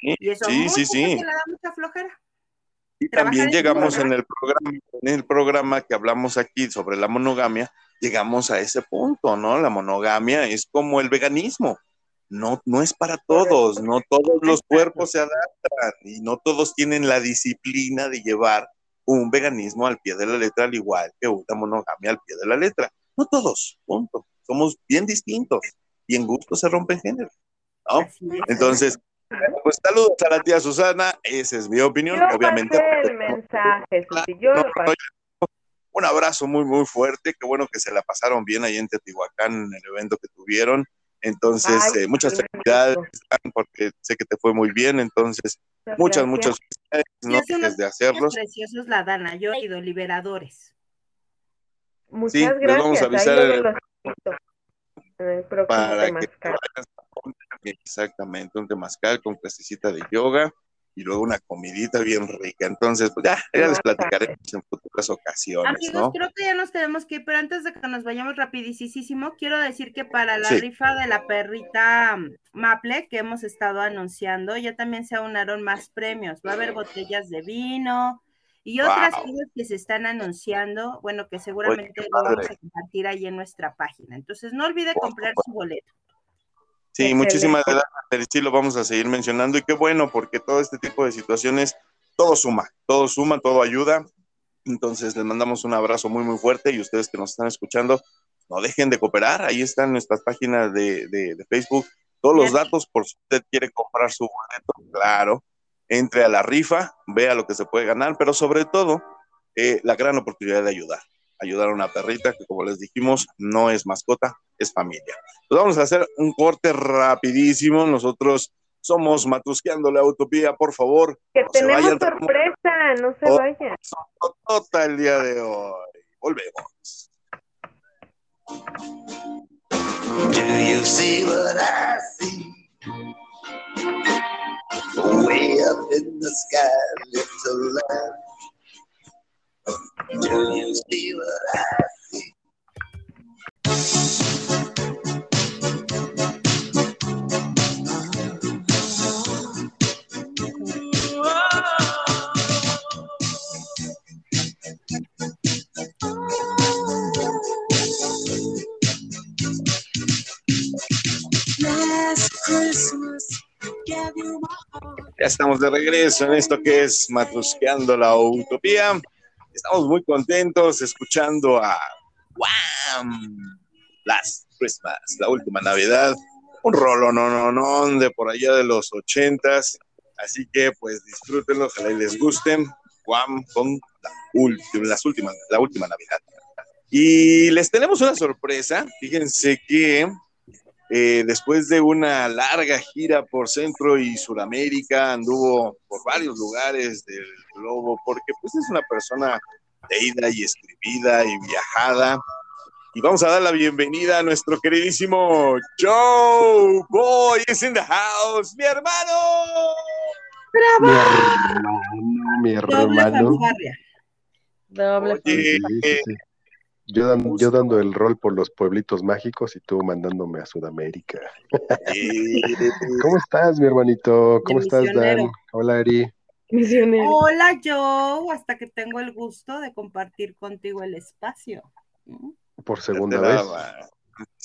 y eso sí, sí, sí. le da mucha flojera. Y también llegamos en el programa, en el programa que hablamos aquí sobre la monogamia, llegamos a ese punto, ¿no? La monogamia es como el veganismo. No, no es para todos, no todos los cuerpos se adaptan y no todos tienen la disciplina de llevar un veganismo al pie de la letra, al igual que una monogamia al pie de la letra. No todos, punto. Somos bien distintos y en gusto se rompen género. ¿no? Entonces, pues saludos a la tía Susana, esa es mi opinión, obviamente. El mensaje, un abrazo muy, muy fuerte, qué bueno que se la pasaron bien ahí en Teotihuacán en el evento que tuvieron. Entonces, eh, muchas felicidades, porque sé que te fue muy bien, entonces, muchas, muchas felicidades, no dejes de hacerlos. Preciosos la Dana, yo he ido, liberadores. Muchas sí, gracias. Les vamos a avisar el, próximo para que Exactamente, un temazcal con clasecita de yoga y luego una comidita bien rica. Entonces, pues ya, ya les platicaremos en futuras ocasiones. Amigos, creo que ya nos tenemos que ir, pero antes de que nos vayamos rapidísimo, quiero decir que para la rifa de la perrita mm, Maple que hemos estado anunciando, ya también se aunaron más premios. Va a haber botellas de vino y otras cosas que se están anunciando, bueno, que seguramente lo vamos a compartir ahí en nuestra página. Entonces, no olvide comprar su boleto. Sí, muchísimas gracias, sí lo vamos a seguir mencionando. Y qué bueno porque todo este tipo de situaciones, todo suma, todo suma, todo ayuda. Entonces les mandamos un abrazo muy, muy fuerte. Y ustedes que nos están escuchando, no dejen de cooperar, ahí están nuestras páginas de, de, Facebook, todos los datos por si usted quiere comprar su boleto, claro, entre a la rifa, vea lo que se puede ganar, pero sobre todo eh, la gran oportunidad de ayudar ayudar a una perrita que como les dijimos no es mascota, es familia. Pues vamos a hacer un corte rapidísimo. Nosotros somos Matusqueando la Utopía, por favor. Que tenemos sorpresa, no se vayan. Tota el día de hoy. Volvemos. Do you see what I see? Way up in the sky, little lamb. Do you see what I see? Ya estamos de regreso en esto que es Matrusqueando la Utopía. Estamos muy contentos escuchando a Wham! Last Christmas, la última Navidad. Un rolo, no, no, no, de por allá de los ochentas. Así que pues disfrútenlo, ojalá y les gusten. Wham! con la última, las últimas, la última Navidad. Y les tenemos una sorpresa. Fíjense que eh, después de una larga gira por Centro y Sudamérica, anduvo por varios lugares del globo, porque pues es una persona leída y escribida y viajada. Y vamos a dar la bienvenida a nuestro queridísimo Joe Boy is in the house, mi hermano. Mi hermano, mi hermano. Doble Oye, Sí, sí, sí. Yo, dan- yo dando el rol por los pueblitos mágicos y tú mandándome a Sudamérica. *laughs* ¿Cómo estás, mi hermanito? ¿Cómo De estás, Dan? Hola, Eri. misionero. Hola Joe, hasta que tengo el gusto de compartir contigo el espacio. Por segunda vez.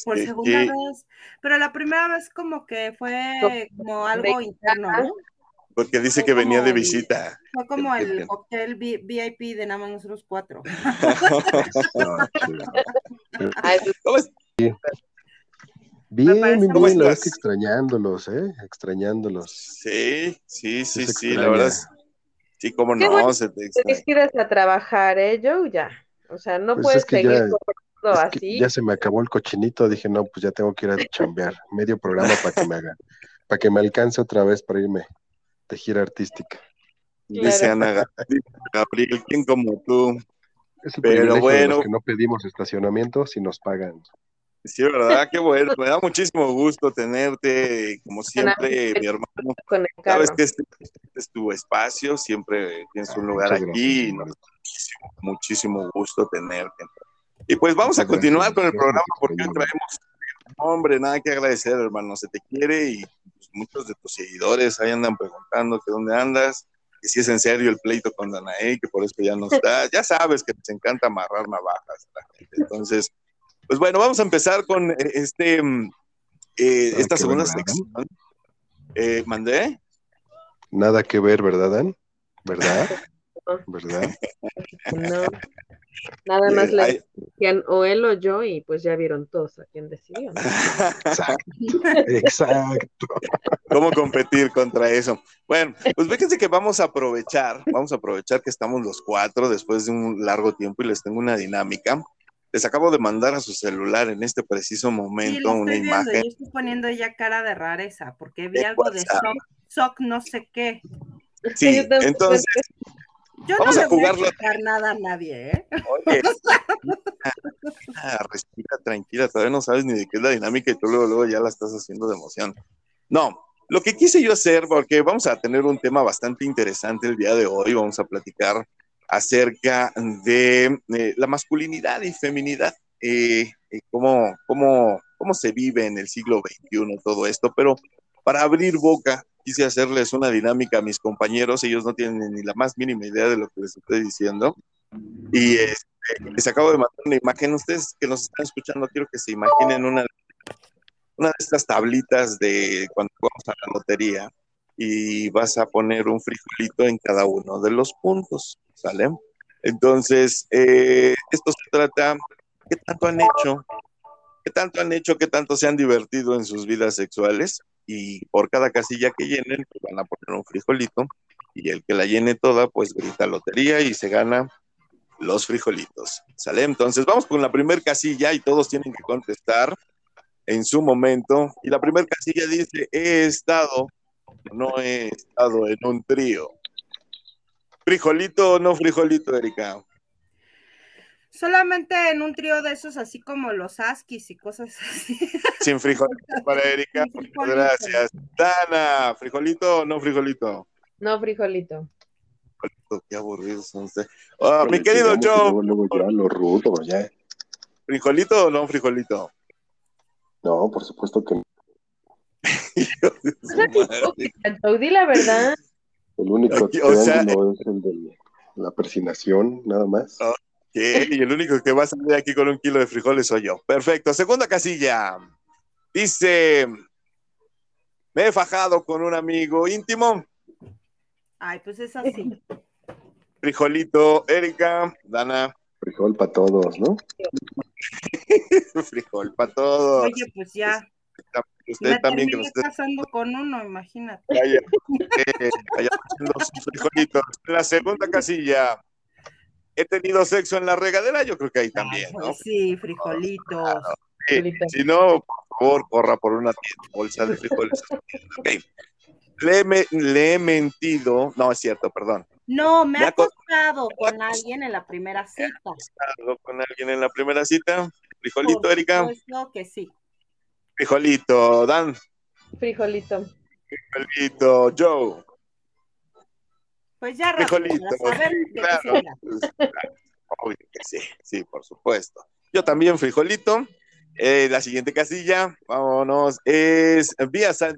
Por segunda vez. Pero la primera vez como que fue como algo interno, ¿no? Porque dice que venía de visita. Fue como el hotel VIP de nada más nosotros cuatro. *laughs* Pues, ¿Cómo es? Bien, bien, bien, la verdad que extrañándolos, ¿eh? Extrañándolos. Sí, sí, sí, sí, la verdad es. Sí, cómo no, bueno se te tienes extraña. que ir a trabajar, ¿eh, Joe? Ya. O sea, no Pues puedes es que seguir ya- Es que así. ya se me acabó el cochinito, dije, no, pues ya tengo que ir a chambear. Medio programa para que me haga, para que me alcance otra vez para irme de gira artística. *laughs* Dice. Ana Gabriel, ¿quién como tú? Es el Pero de bueno. los que no pedimos estacionamiento si nos pagan. Sí, ¿verdad? Qué bueno. Me da muchísimo gusto tenerte, como siempre, mi hermano. con el carro. Sabes que este, este es tu espacio, siempre tienes un lugar Muchas aquí y gracias, nos hermano. da muchísimo, muchísimo gusto tenerte. Y pues vamos a continuar gracias, con el programa por porque hoy traemos, hombre, nada que agradecer, hermano, se te quiere y pues, muchos de tus seguidores ahí andan preguntando que dónde andas, que si es en serio el pleito con Danae, que por eso ya no está. *laughs* Ya sabes que nos encanta amarrar navajas a la gente. Entonces, pues bueno, vamos a empezar con eh, este, mm, eh, esta segunda ver, sección. Eh, ¿Mandé? Nada que ver, ¿verdad, Dan? ¿Verdad? *laughs* ¿Verdad? No. Nada más ay. decían o él o yo y pues ya vieron todos a quién decidió. ¿no? Exacto. *laughs* Exacto. ¿Cómo competir contra eso? Bueno, pues fíjense que vamos a aprovechar, vamos a aprovechar que estamos los cuatro después de un largo tiempo y les tengo una dinámica. Les acabo de mandar a su celular en este preciso Sí, momento una viendo. imagen. Yo estoy poniendo ya cara de rareza porque vi De algo de sock, sock no sé qué. Sí, *laughs* entonces, Yo Vamos no a jugarlo. a nada a nadie, ¿eh? oye, *laughs* respira tranquila, todavía no sabes ni de qué es la dinámica y tú luego, luego ya la estás haciendo de emoción. No, lo que quise yo hacer, porque vamos a tener un tema bastante interesante el día de hoy, vamos a platicar acerca de eh, la masculinidad y feminidad, eh, eh, cómo, cómo, cómo se vive en el siglo XXI todo esto, pero para abrir boca quise hacerles una dinámica a mis compañeros, ellos no tienen ni la más mínima idea de lo que les estoy diciendo, y este, les acabo de mandar una imagen, ustedes que nos están escuchando, quiero que se imaginen una, de estas tablitas de cuando vamos a la lotería, y vas a poner un frijolito en cada uno de los puntos, ¿sale? Entonces, eh, esto se trata, ¿qué tanto han hecho? ¿Qué tanto han hecho? ¿Qué tanto se han divertido en sus vidas sexuales? Y por cada casilla que llenen, pues van a poner un frijolito, y el que la llene toda, pues grita lotería y se gana los frijolitos, ¿sale? Entonces, vamos con la primera casilla y todos tienen que contestar en su momento. Y la primera casilla dice, he estado no he estado en un trío. ¿Frijolito o no frijolito, Erika? Solamente en un trío de esos, así como los Askis y cosas así. *laughs* Sin frijolito *laughs* para Erika. Frijolito. Gracias. Dana, ¿frijolito o no frijolito? No, frijolito. Frijolito, Qué aburridos son ustedes. Ah, mi querido Joe, Luego, ya lo rudo, ya. ¿frijolito o no frijolito? No, por supuesto que no. *laughs* Joe, di la verdad. El único o sea, es el de la persinación, nada más. Ah. ¿Qué? Y el único que va a salir aquí con un kilo de frijoles soy yo. Perfecto. Segunda casilla. Dice, me he fajado con un amigo íntimo. Ay, pues es así. Frijolito, Erika, Dana, Frijol para todos, ¿no? *laughs* frijol para todos. Oye, pues ya. Usted Me también que usted casando con uno, imagínate. vaya, eh, vaya sus frijolitos. En la segunda casilla, he tenido sexo en la regadera, yo creo que ahí también, Ay, ¿no? sí, frijolitos. Sí, Frijolito. Si no, por favor, corra por una tienda, bolsa de frijoles. Le, he me- le he mentido, no es cierto, perdón. No, me Me ha ha co- acostado con alguien en la primera cita. ¿Algo con alguien en la primera cita? Frijolito, Por Erika. supuesto que sí. Frijolito, Dan. Frijolito. Frijolito, Joe. Pues ya Frijolito. Claro. trata. Pues, claro, Obvio que sí, sí, por supuesto. Yo también, frijolito. Eh, la siguiente casilla, vámonos, es vía ser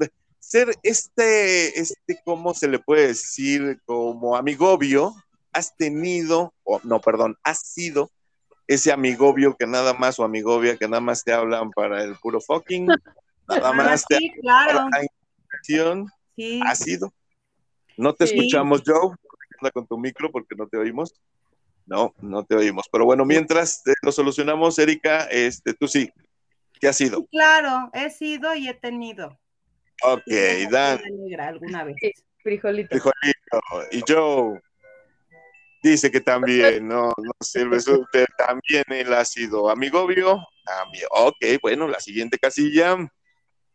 este, este, ¿cómo se le puede decir? Como amigobio, has tenido, o no, perdón, has sido ese amigobio que nada más o amigovia que nada más te hablan para el puro fucking, *laughs* nada Ah, más te sí, claro. para la intención, Sí. has sido. No te Sí. escuchamos, Joe. Anda con tu micro porque no te oímos. No, no te oímos. Pero bueno, mientras eh, lo solucionamos, Erika, este, tú sí. ¿Qué ha sido? Sí, claro, he sido y he tenido. Ok, Sí, Dan, alguna vez. Sí. Frijolito. frijolito. Y Joe dice que también, no, no sirve su- pero también él ha sido amigobio. También. Ok, bueno, la siguiente casilla.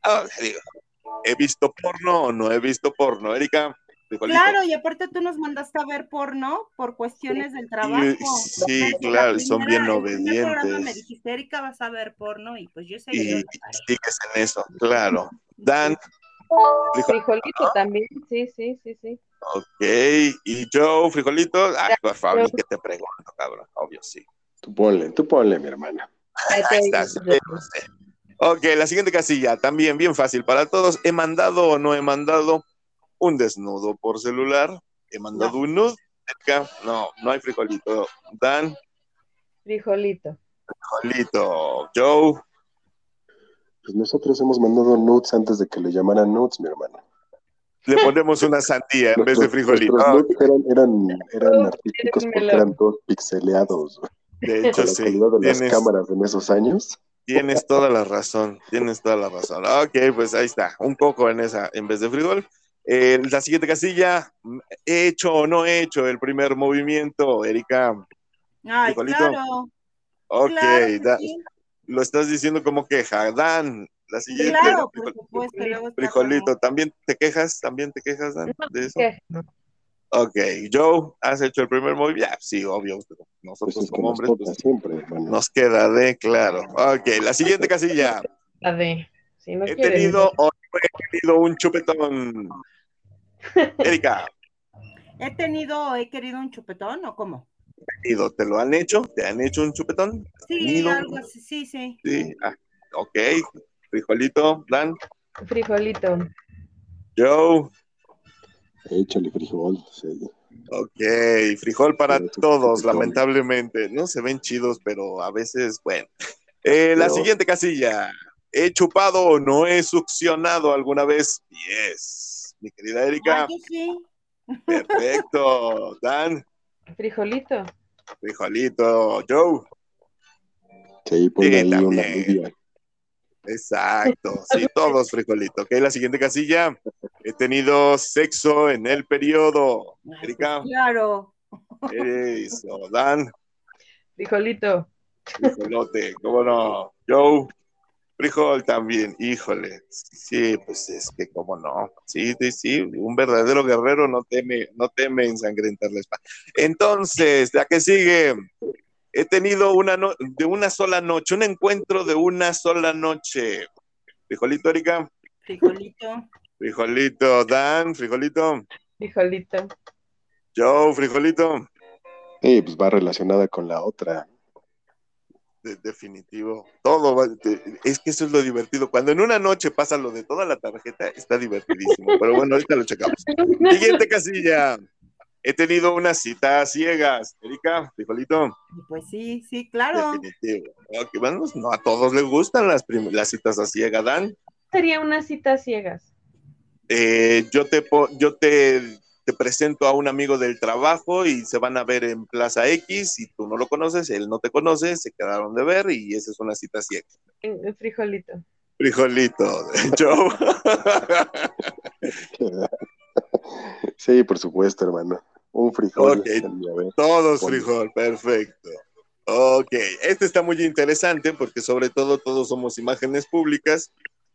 Ah, digo, ¿he visto porno o no he visto porno? Erika. Claro, y aparte tú nos mandaste a ver porno por cuestiones del trabajo. sí, claro, la son bien programa me obedientes. dijiste, Erika, vas a ver porno, y pues yo Y la tarea. sigues en eso, claro. Dan, frijol- Frijolito también. Sí, sí, sí, sí. ok. Y Joe, frijolito. Ah, por favor, que te pregunto, cabrón. Obvio, sí. Tú ponle, tú ponle, mi hermana. Ahí está, sí, sé. Ok, la siguiente casilla, también bien fácil para todos. ¿He mandado o no he mandado un desnudo por celular? ¿He mandado un nude? No, no hay frijolito. Dan, Frijolito. frijolito. Joe, Pues nosotros hemos mandado nudes antes de que le llamaran nudes, mi hermano. le ponemos una sandía en vez de frijolito. nudes eran, eran, eran artísticos porque eran todos pixeleados. de Con hecho, la sí. de las Tienes, cámaras en esos años. Tienes toda la razón, tienes toda la razón. Ok, pues ahí está, un poco en esa, en vez de frijol. Eh, la siguiente casilla, ¿he hecho o no he hecho el primer movimiento, Erika? Ay, frijolito. claro. Ok, claro que da- sí. lo estás diciendo como queja. Dan, la siguiente, Claro, por supuesto. frijolito, ¿también te quejas? ¿También te quejas, Dan, de eso? ¿Qué? Ok, Joe, ¿has hecho el primer movimiento? Sí, obvio, Pues nosotros es que como nos hombres, toca pues, siempre, nos queda de claro. Ok, la siguiente casilla. La de. Si no He tenido o no he tenido un chupetón. Erika, ¿He tenido he querido un chupetón o cómo? ¿tenido? ¿te lo han hecho? ¿Te han hecho un chupetón? Sí, ¿Tenido? algo así, sí, sí. Sí, ah, ok. Frijolito, Dan, Frijolito. Joe, Échale frijol. sí. ok. Frijol para Sí, todos, lamentablemente. No se ven chidos, pero a veces, bueno. Eh, la siguiente casilla. ¿He chupado o no he succionado alguna vez? Yes. Mi querida Erika, yo sí. perfecto. Dan, Frijolito. frijolito. Joe. Sí, ponle Sí, ahí también. Exacto, *laughs* sí, todos frijolito. Ok, la siguiente casilla. He tenido sexo en el periodo. Ay, pues, Erika, claro. eso. Dan, Frijolito. frijolote, ¿cómo no? Joe, frijol también, híjole. Sí, pues es que cómo no. Sí, sí, sí, un verdadero guerrero no teme, no teme ensangrentar la espada. Entonces, la que sigue. He tenido una no- de una sola noche, un encuentro de una sola noche. Frijolito, Erika. Frijolito. Frijolito, Dan, frijolito. Frijolito. Joe, frijolito. Sí, pues va relacionada con la otra. De- definitivo. Todo va- de- es que eso es lo divertido. Cuando en una noche pasa lo de toda la tarjeta, está divertidísimo. Pero bueno, ahorita lo checamos. Siguiente casilla. He tenido una cita a ciegas. Erika, frijolito. Pues sí, sí, claro. Definitivo. Bueno, no a todos les gustan las, las citas a ciegas, Dan. Sería una cita ciegas. Eh, yo te yo te te presento a un amigo del trabajo y se van a ver en Plaza X y tú no lo conoces, él no te conoce, se quedaron de ver y esa es una cita ciega. El frijolito. Frijolito, Joe. *laughs* Sí, por supuesto, hermano. Un frijol. Todos frijol, perfecto. Ok, este está muy interesante porque sobre todo todos somos imágenes públicas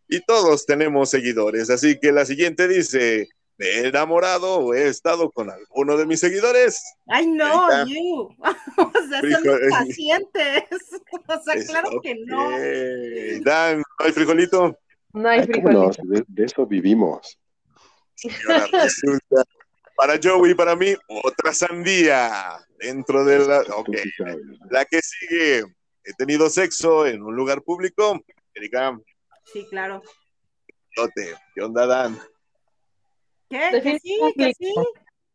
y todos tenemos seguidores. Así que la siguiente dice, me he enamorado o he estado con alguno de mis seguidores. Ay, no, Erika. you. *laughs* o sea, son Frijol- pacientes. O sea, Es- claro que no. Dan, ¿no hay frijolito? No hay frijolito. De, de eso vivimos. Resulta, para Joey y para mí, otra sandía dentro de la... Ok, la que sigue. He tenido sexo en un lugar público. Erika, Sí, claro. ¿qué onda, Dan? ¿Qué? Que sí, que sí.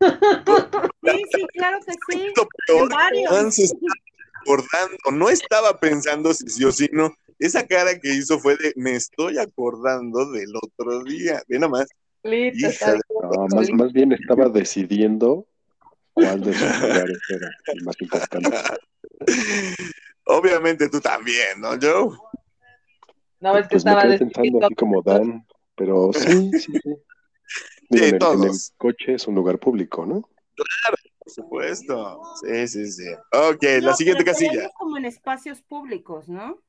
Sí, sí, claro que sí. Lo peor, se está acordando, no estaba pensando si sí o si no. Esa cara que hizo fue de, me estoy acordando del otro día. Ve nomás. Listo, de-. No, más, más bien estaba decidiendo cuál de sus lugares era el más importante. Obviamente tú también, ¿no, Joe? No, es que Pues me estaba quedé pensando así como Dan, pero sí, sí, sí. Digo, Sí, en, el, en el todos. coche es un lugar público, ¿no? Por supuesto. Sí, sí, sí. Ok, No, la siguiente pero casilla. como en espacios públicos, ¿no?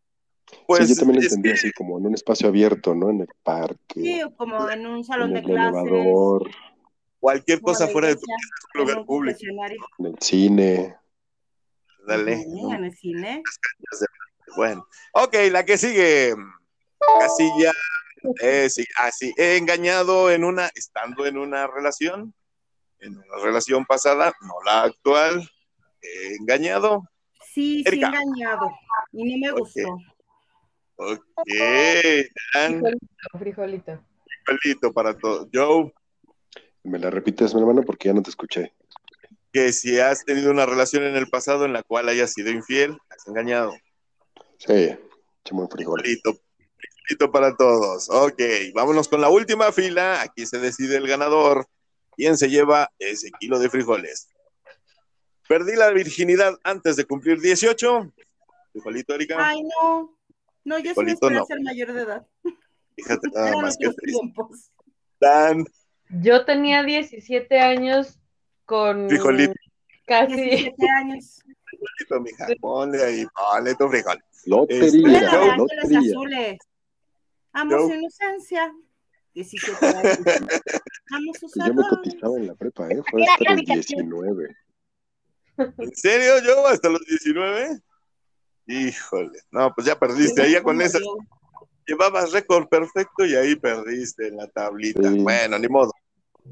Pues sí, yo también lo entendí que así como en un espacio abierto, ¿no? En el parque, Sí, o como en un salón en de clases. elevador, cualquier cosa fuera de tu iglesia, casa es un lugar público. en el cine. Dale. En el cine. Bueno, ok, la que sigue. Casilla. Eh, sí, así, he engañado en una, estando en una relación, en una relación pasada, no la actual, he engañado. Sí, sí, Erika. engañado. Y no me gustó. Ok, Dan, Frijolito, frijolito. frijolito para todo. Joe, ¿Me la repites, mi hermano? Porque ya no te escuché. que si has tenido una relación en el pasado en la cual hayas sido infiel, has engañado. Sí, chamo. Frijolito, para todos. Ok, vámonos con la última fila. Aquí se decide el ganador. ¿Quién se lleva ese kilo de frijoles? Perdí la virginidad antes de cumplir 18. Frijolito, Erika. Ay, no. No, yo sí me no. ser mayor de edad. Fíjate *laughs* nada Eran más que tiempos. Dan, Yo tenía 17 años con Frijolito. casi 17 años. frijolito, mija. Ponle ahí, ponle tu frijol. Lotería, ángeles lotería. azules. Amo Yo- su inocencia. 17 años. *laughs* Amo sus Yo me cotizaba en la prepa, ¿eh? Fue hasta los 19. ¿En serio, yo? ¿Hasta los 19? Híjole. No, pues ya perdiste. Ahí ya con esa llevabas récord perfecto y ahí perdiste en la tablita. Sí. Bueno, ni modo.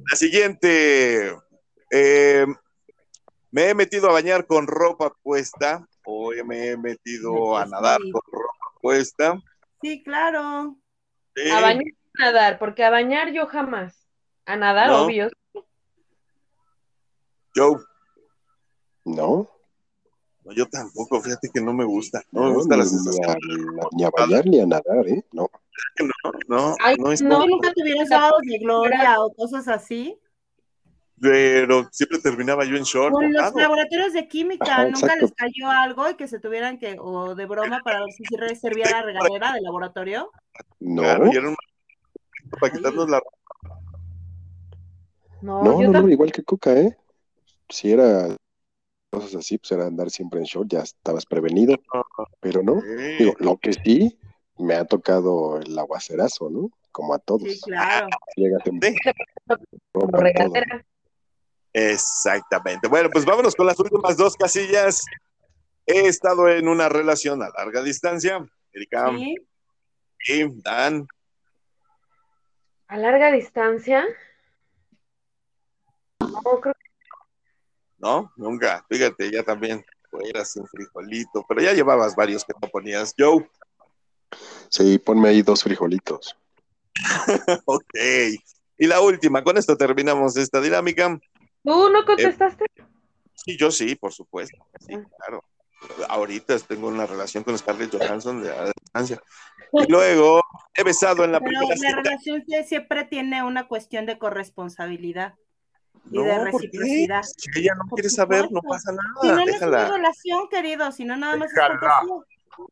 La siguiente. eh, me he metido a bañar con ropa puesta o me he metido a nadar sí. con ropa puesta. Sí, claro. Sí. a bañar y a nadar, porque a bañar yo jamás. A nadar, No. obvio. Joe, ¿No? no, yo tampoco, fíjate que no me gusta. No me No, gusta la ni, sensación. a, ni a bañar ni a nadar, ¿eh? No. No, Ay, no es no. ¿Tú nunca tuvieras sábados de gloria o cosas así? Pero siempre terminaba yo en short. Con los laboratorios de química, Ajá, ¿nunca les cayó algo y que se tuvieran que, o de broma para ver si servía la regadera del laboratorio? No, Claro, y era un para quitarnos la No, no, no, no, igual que Coca, ¿eh? Si era cosas así, pues era andar siempre en short, ya estabas prevenido, pero no. Sí. Digo, lo que sí, me ha tocado el aguacerazo, ¿no? Como a todos. Sí, claro. Llegas en Sí. Como regadera. Exactamente. Bueno, pues vámonos con las últimas dos casillas. He estado en una relación a larga distancia. Erika Sí. y Dan. A larga distancia. No, creo No, nunca. Fíjate, ya también eras un frijolito, pero ya llevabas varios que no ponías. Joe, Sí, ponme ahí dos frijolitos. *laughs* ok. Y la última, con esto terminamos esta dinámica. ¿Tú no contestaste? Sí, yo sí, por supuesto. Sí, Ah. claro. Ahorita tengo una relación con Scarlett Johansson de a distancia. Y luego he besado en la Pero primera la cita. relación siempre tiene una cuestión de corresponsabilidad. Y de reciprocidad. Si ella no quiere saber, no pasa Si no, nada. no es una relación, querido, si no nada más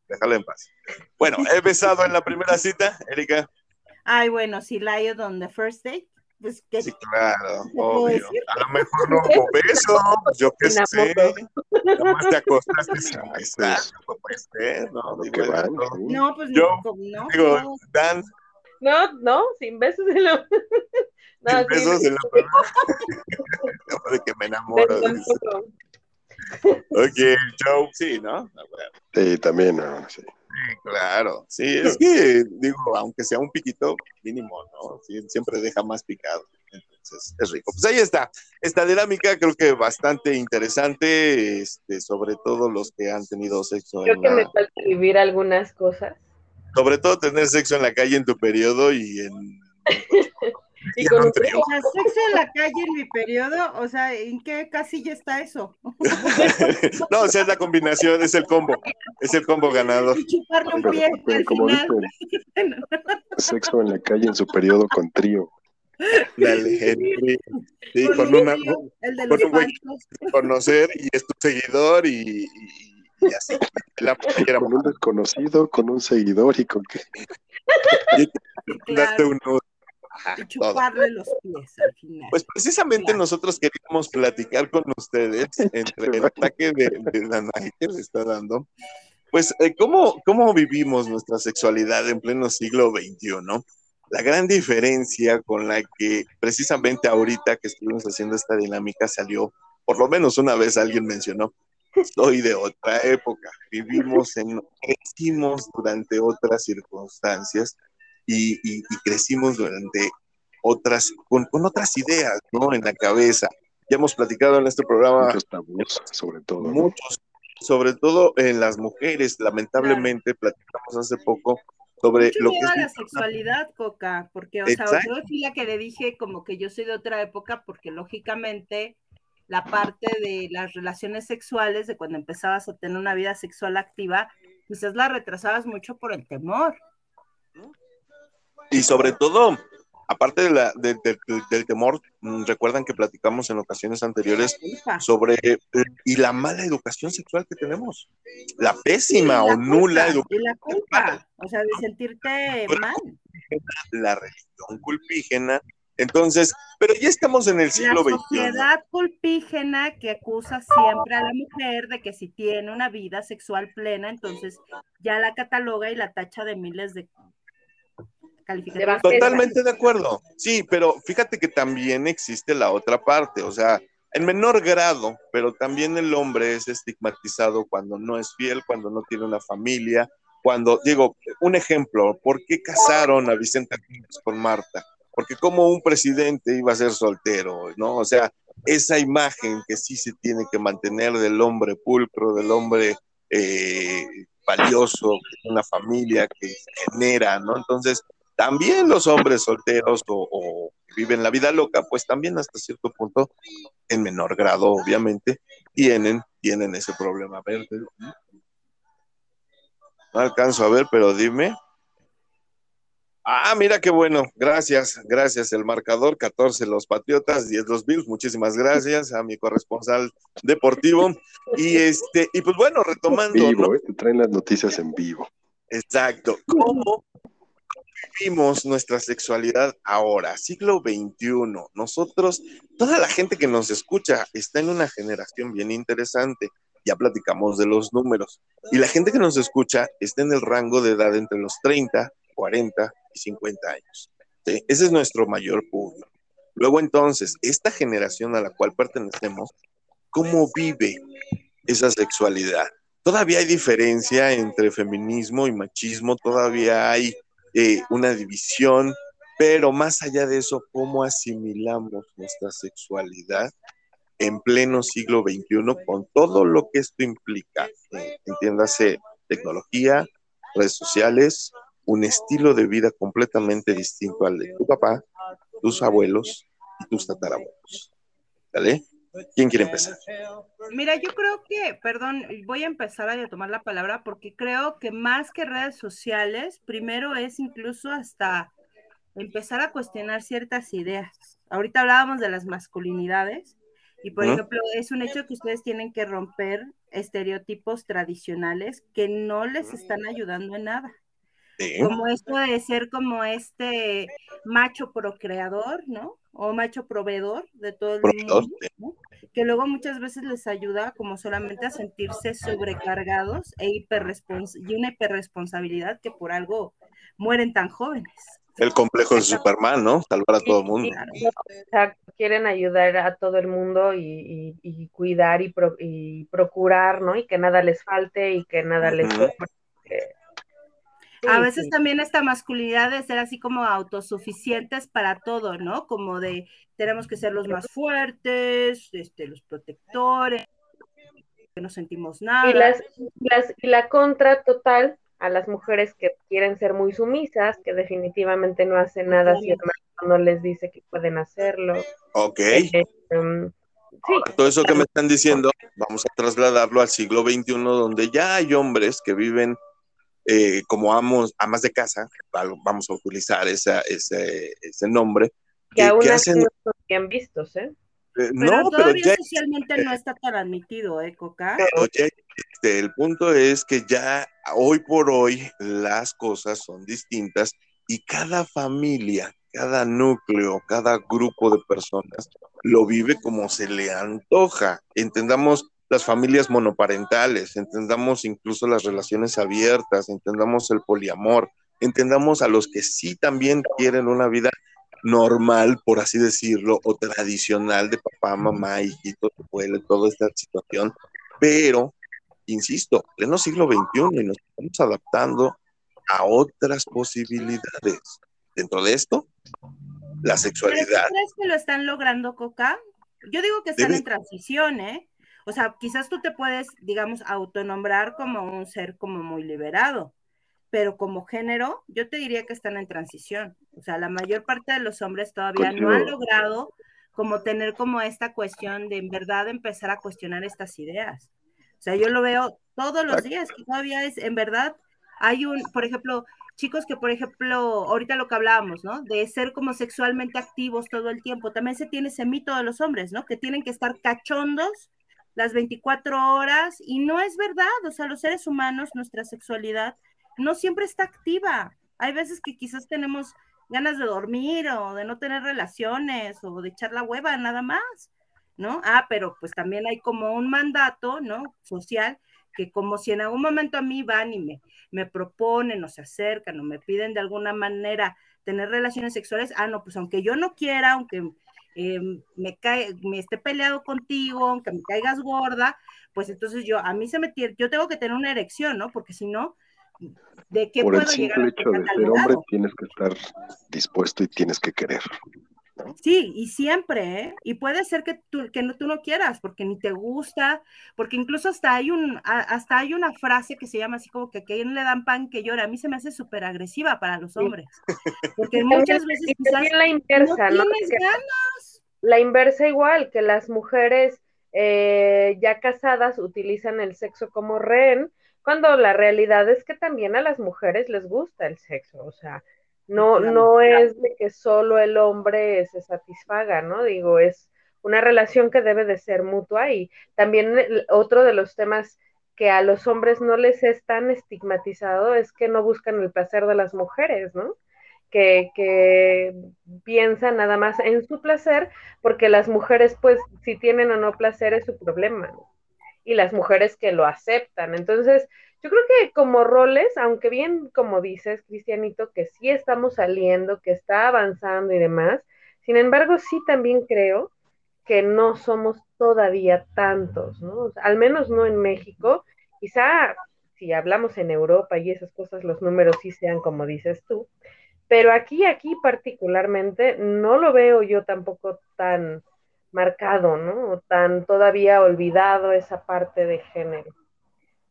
Déjala. en paz. Bueno, he besado en la primera cita, Erika. Ay, bueno, si Lion on the first date, pues que Sí, claro, *laughs* obvio. A lo mejor no *laughs* hubo beso, pues yo qué sé. Nada más te acostaste sin besar, no puede ser, ¿no? Lo que van, no. pues Yo no, no, Digo. Dan, No, no, sin besos en la. *laughs* No, sin sí, besos primera. No, de que me enamoro. Ok, Joe, sí, ¿no? Ah, bueno, Sí, también, no, sí. Sí, claro. Sí, es que, digo, aunque sea un piquito, mínimo, ¿no? Sí, siempre deja más picado. Entonces, es rico. Pues ahí está. Esta dinámica creo que bastante interesante, este, sobre todo los que han tenido sexo Creo en que me falta vivir algunas cosas. Sobre todo tener sexo en la calle en tu periodo y en... *laughs* Y con sexo en la calle en mi periodo, o sea, ¿en qué casilla está eso? *laughs* no, o sea, es la combinación, es el combo. Es el combo ganador. Y chuparle un Pero, pie al como final. *laughs* sexo en la calle en su periodo con trío. Dale, Henry. Sí, Con con un una, tío, el de con los un güey conocer y es tu seguidor y, y- y así. La Con un desconocido, con un seguidor y con qué. Claro, un nudo. Ajá, y todo. chuparle los pies al final. Pues precisamente Claro. nosotros queríamos platicar con ustedes entre el ataque de, de Danae que le está dando. Pues, eh, ¿cómo, ¿cómo vivimos nuestra sexualidad en pleno siglo XXI? La gran diferencia con la que precisamente ahorita que estuvimos haciendo esta dinámica salió, por lo menos una vez alguien mencionó, soy de otra época, vivimos en, crecimos durante otras circunstancias y, y- y crecimos durante otras, con, con otras ideas, ¿no? En la cabeza. Ya hemos platicado en este programa Muchos tabús, sobre todo. ¿no? muchos, sobre todo en las mujeres, lamentablemente, platicamos hace poco sobre Mucho lo que a la es sexualidad, Coca, porque, o sea, yo sí la que le dije como que yo soy de otra época, porque lógicamente la parte de las relaciones sexuales, de cuando empezabas a tener una vida sexual activa, quizás la retrasabas mucho por el temor. Y sobre todo, aparte de la, de- de- de- del temor, mm, recuerdan que platicamos en ocasiones anteriores sobre eh, y la mala educación sexual que tenemos, la pésima la o nula educación, Y la culpa, o sea, de sentirte mal. la religión culpígena. Entonces, pero ya estamos en el La siglo XXI. sociedad culpígena que acusa siempre a la mujer de que si tiene una vida sexual plena, entonces ya la cataloga y la tacha de miles de calificativos. bajeza. Totalmente de acuerdo. Sí, pero fíjate que también existe la otra parte, o sea, en menor grado, pero también el hombre es estigmatizado cuando no es fiel, cuando no tiene una familia, cuando, digo, un ejemplo, ¿por qué casaron a Vicente Fernández con Marta? Porque como un presidente iba a ser soltero, ¿no? O sea, esa imagen que sí se tiene que mantener del hombre pulcro, del hombre eh, valioso, que tiene una familia que genera, ¿no? Entonces, también los hombres solteros o, viven la vida loca, pues también hasta cierto punto, en menor grado, obviamente, tienen, tienen ese problema. A ver, no alcanzo a ver, pero dime. Ah, mira qué bueno. Gracias, gracias. El marcador 14 los Patriotas, 10 los Bills. Muchísimas gracias a mi corresponsal deportivo. Y este, y pues bueno, retomando, ¿no? Vivo, ¿eh? te traen las noticias en vivo. Exacto. ¿Cómo vivimos nuestra sexualidad ahora, siglo XXI? Nosotros, toda la gente que nos escucha está en una generación bien interesante. Ya platicamos de los números. Y la gente que nos escucha está en el rango de edad entre los 30, 40 y 50 años. Ese es nuestro mayor público. Luego entonces, esta generación a la cual pertenecemos, ¿cómo vive esa sexualidad? todavía hay diferencia entre feminismo y machismo, todavía hay eh, una división, pero más allá de eso, ¿cómo asimilamos nuestra sexualidad en pleno siglo XXI con todo lo que esto implica? Eh, entiéndase, tecnología, redes sociales, un estilo de vida completamente distinto al de tu papá, tus abuelos y tus tatarabuelos. ¿Vale? ¿Quién quiere empezar? Mira, yo creo que, perdón, voy a empezar a tomar la palabra porque creo que más que redes sociales, primero es incluso hasta empezar a cuestionar ciertas ideas. Ahorita hablábamos de las masculinidades y, por ejemplo, es un hecho que ustedes tienen que romper estereotipos tradicionales que no les están ayudando en nada. Sí. Como esto de ser como este macho procreador, ¿no? O macho proveedor de todo el Proveedor, mundo. ¿no? Que luego muchas veces les ayuda como solamente a sentirse sobrecargados e hiperrespons y una hiperresponsabilidad que por algo mueren tan jóvenes. El complejo de Superman, ¿no? Salvar a todo el mundo. Claro. Exacto, quieren ayudar a todo el mundo y, y- y cuidar y, pro- y procurar, ¿no? Y que nada les falte y que nada les Ujú. sobre. Sí, A veces sí. también esta masculinidad de ser así como autosuficientes para todo, ¿no? Como de tenemos que ser los más fuertes, este, los protectores, que no sentimos nada. Y, las, las- y la contra total a las mujeres que quieren ser muy sumisas, que definitivamente no hacen nada si el marido no les dice que pueden hacerlo. Ok. Eh, um, sí, Todo eso que me están diciendo, vamos a trasladarlo al siglo XXI, donde ya hay hombres que viven eh, como amos, amas de casa, vamos a utilizar esa, ese, ese nombre, que que, aún que hacen... no son bien vistos, ¿eh? eh, Pero no, pero todavía ya socialmente no está tan admitido, ¿eh, Coca? Pero ya existe. el punto es que ya hoy por hoy las cosas son distintas y cada familia, cada núcleo, cada grupo de personas lo vive como se le antoja. Entendamos las familias monoparentales, entendamos incluso las relaciones abiertas, entendamos el poliamor, entendamos a los que sí también quieren una vida normal, por así decirlo, o tradicional de papá, mamá, hijito, abuelo, toda esta situación, pero, insisto, pleno siglo XXI y nos estamos adaptando a otras posibilidades. Dentro de esto, la ¿Pero tú sexualidad. crees que lo están logrando, Coca? Yo digo que están en transición, ¿eh? O sea, quizás tú te puedes, digamos, autonombrar como un ser como muy liberado, pero como género, yo te diría que están en transición. O sea, la mayor parte de los hombres todavía no han logrado como tener como esta cuestión de en verdad empezar a cuestionar estas ideas. O sea, yo lo veo todos los días, que todavía es, en verdad, hay un, por ejemplo, chicos que, por ejemplo, ahorita lo que hablábamos, ¿no? De ser como sexualmente activos todo el tiempo. También se tiene ese mito de los hombres, ¿no? Que tienen que estar cachondos las 24 horas y no es verdad. O sea, los seres humanos, nuestra sexualidad no siempre está activa. Hay veces que quizás tenemos ganas de dormir o de no tener relaciones o de echar la hueva, nada más, ¿no? Ah, pero pues también hay como un mandato, ¿no? Social que como si en algún momento a mí van y me, me proponen o se acercan o me piden de alguna manera tener relaciones sexuales, ah, no, pues aunque yo no quiera, aunque eh, me, cae, me esté peleado contigo, aunque me caigas gorda, pues entonces yo, a mí se me tiene, yo tengo que tener una erección, ¿no? Porque si no, ¿de qué Por el puedo llegar simple a hecho de ser hombre, tienes que estar dispuesto y tienes que querer. Sí, y siempre, ¿eh? Y puede ser que tú, que no, tú no quieras, porque ni te gusta, porque incluso hasta hay un, a- hasta hay una frase que se llama así como que a quien le dan pan que llora. A mí se me hace súper agresiva para los hombres. Porque *laughs* muchas veces quizás la inversa, ¿no? tienes Que ganas. la inversa igual, que las mujeres eh, ya casadas utilizan el sexo como rehén, cuando la realidad es que también a las mujeres les gusta el sexo, o sea, no, no es de que solo el hombre se satisfaga, ¿no? Digo, es una relación que debe de ser mutua y también otro de los temas que a los hombres no les es tan estigmatizado es que no buscan el placer de las mujeres, ¿no? Que, que piensan nada más en su placer, porque las mujeres, pues, si tienen o no placer es su problema, ¿no? Y las mujeres que lo aceptan. Entonces, yo creo que como roles, aunque bien como dices, Cristianito, que sí estamos saliendo, que está avanzando y demás, sin embargo, sí también creo que no somos todavía tantos, ¿no? Al menos no en México. Quizá si hablamos en Europa y esas cosas, los números sí sean como dices tú, pero aquí, aquí particularmente, no lo veo yo tampoco tan marcado, ¿no? O tan todavía olvidado esa parte de género.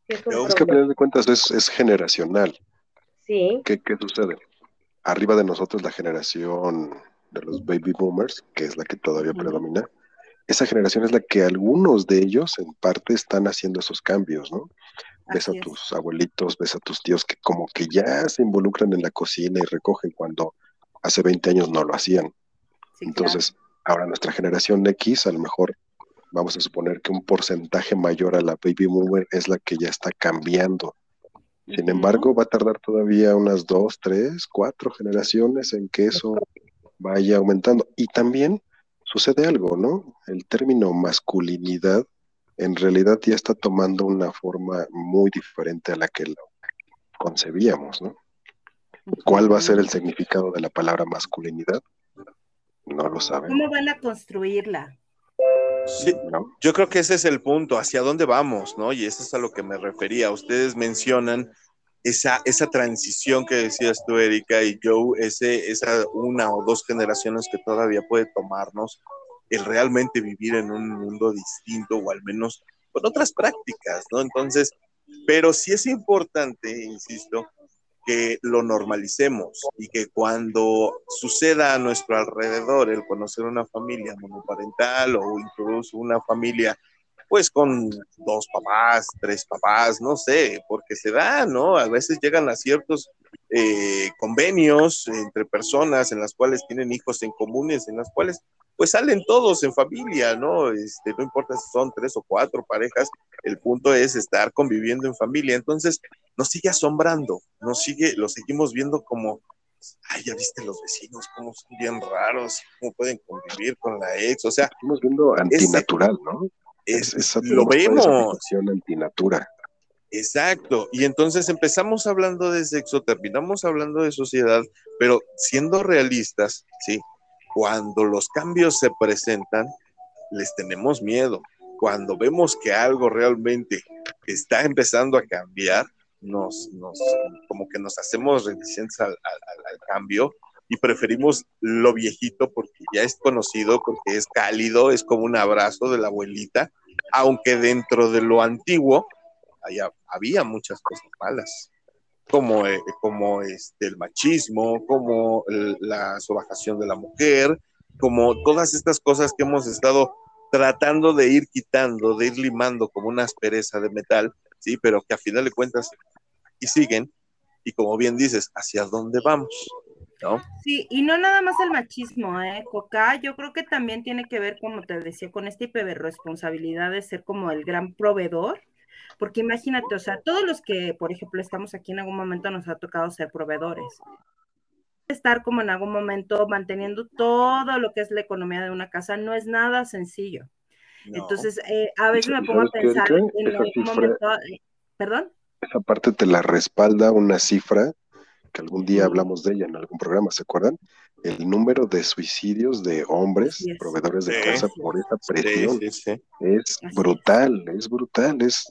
Es un Pero Es que a final de cuentas es, es generacional. Sí, ¿Qué, ¿Qué sucede? Arriba de nosotros la generación de los baby boomers, que es la que todavía predomina, esa generación es la que algunos de ellos en parte están haciendo esos cambios, ¿no? Ves a es. tus abuelitos, ves a tus tíos que como que ya se involucran en la cocina y recogen cuando hace 20 años no lo hacían. Sí, Entonces, Ahora nuestra generación X, a lo mejor vamos a suponer que un porcentaje mayor a la baby boomer es la que ya está cambiando. Sin embargo, va a tardar todavía unas dos, tres, cuatro generaciones en que eso vaya aumentando. Y también sucede algo, ¿no? El término masculinidad en realidad ya está tomando una forma muy diferente a la que lo concebíamos, ¿no? ¿Cuál va a ser el significado de la palabra masculinidad? No lo saben. ¿Cómo van a construirla? Sí, yo creo que ese es el punto, hacia dónde vamos, ¿no? Y eso es a lo que me refería. Ustedes mencionan esa, esa transición que decías tú, Erika, y Joe, ese, esa una o dos generaciones que todavía puede tomarnos el realmente vivir en un mundo distinto o al menos con otras prácticas, ¿no? Entonces, pero sí es importante, insisto, que lo normalicemos y que cuando suceda a nuestro alrededor el conocer una familia monoparental o incluso una familia pues con dos papás, tres papás, no sé, porque se da, ¿no? A veces llegan a ciertos eh, convenios entre personas en las cuales tienen hijos en comunes, en las cuales pues salen todos en familia, ¿no? Este, no importa si son tres o cuatro parejas, el punto es estar conviviendo en familia. Entonces, nos sigue asombrando, nos sigue, lo seguimos viendo como, ay, ya viste los vecinos, cómo son bien raros, cómo pueden convivir con la ex, o sea. Estamos viendo antinatural, ¿no? Es, lo vemos. Antinatura. Exacto. Y entonces empezamos hablando de sexo, terminamos hablando de sociedad, pero siendo realistas, sí, cuando los cambios se presentan, les tenemos miedo. Cuando vemos que algo realmente está empezando a cambiar, nos, nos como que nos hacemos reticentes al, al cambio y preferimos lo viejito porque ya es conocido, porque es cálido, es como un abrazo de la abuelita, aunque dentro de lo antiguo había muchas cosas malas, como, eh, como este, el machismo, como la subajación de la mujer, como todas estas cosas que hemos estado tratando de ir quitando, de ir limando como una aspereza de metal, sí, pero que a final de cuentas y siguen, y como bien dices, ¿hacia dónde vamos? Sí, y no nada más el machismo, ¿eh? Coca, yo creo que también tiene que ver, como te decía, con esta responsabilidad de ser como el gran proveedor, porque imagínate, o sea, todos los que, por ejemplo, estamos aquí en algún momento nos ha tocado ser proveedores. Estar como en algún momento manteniendo todo lo que es la economía de una casa no es nada sencillo. Entonces, eh, a veces me pongo a pensar en algún momento, eh, perdón. Esa parte te la respalda una cifra que algún día hablamos de ella en algún programa, ¿se acuerdan? El número de suicidios de hombres, proveedores de casa por esa presión, es brutal, es brutal, es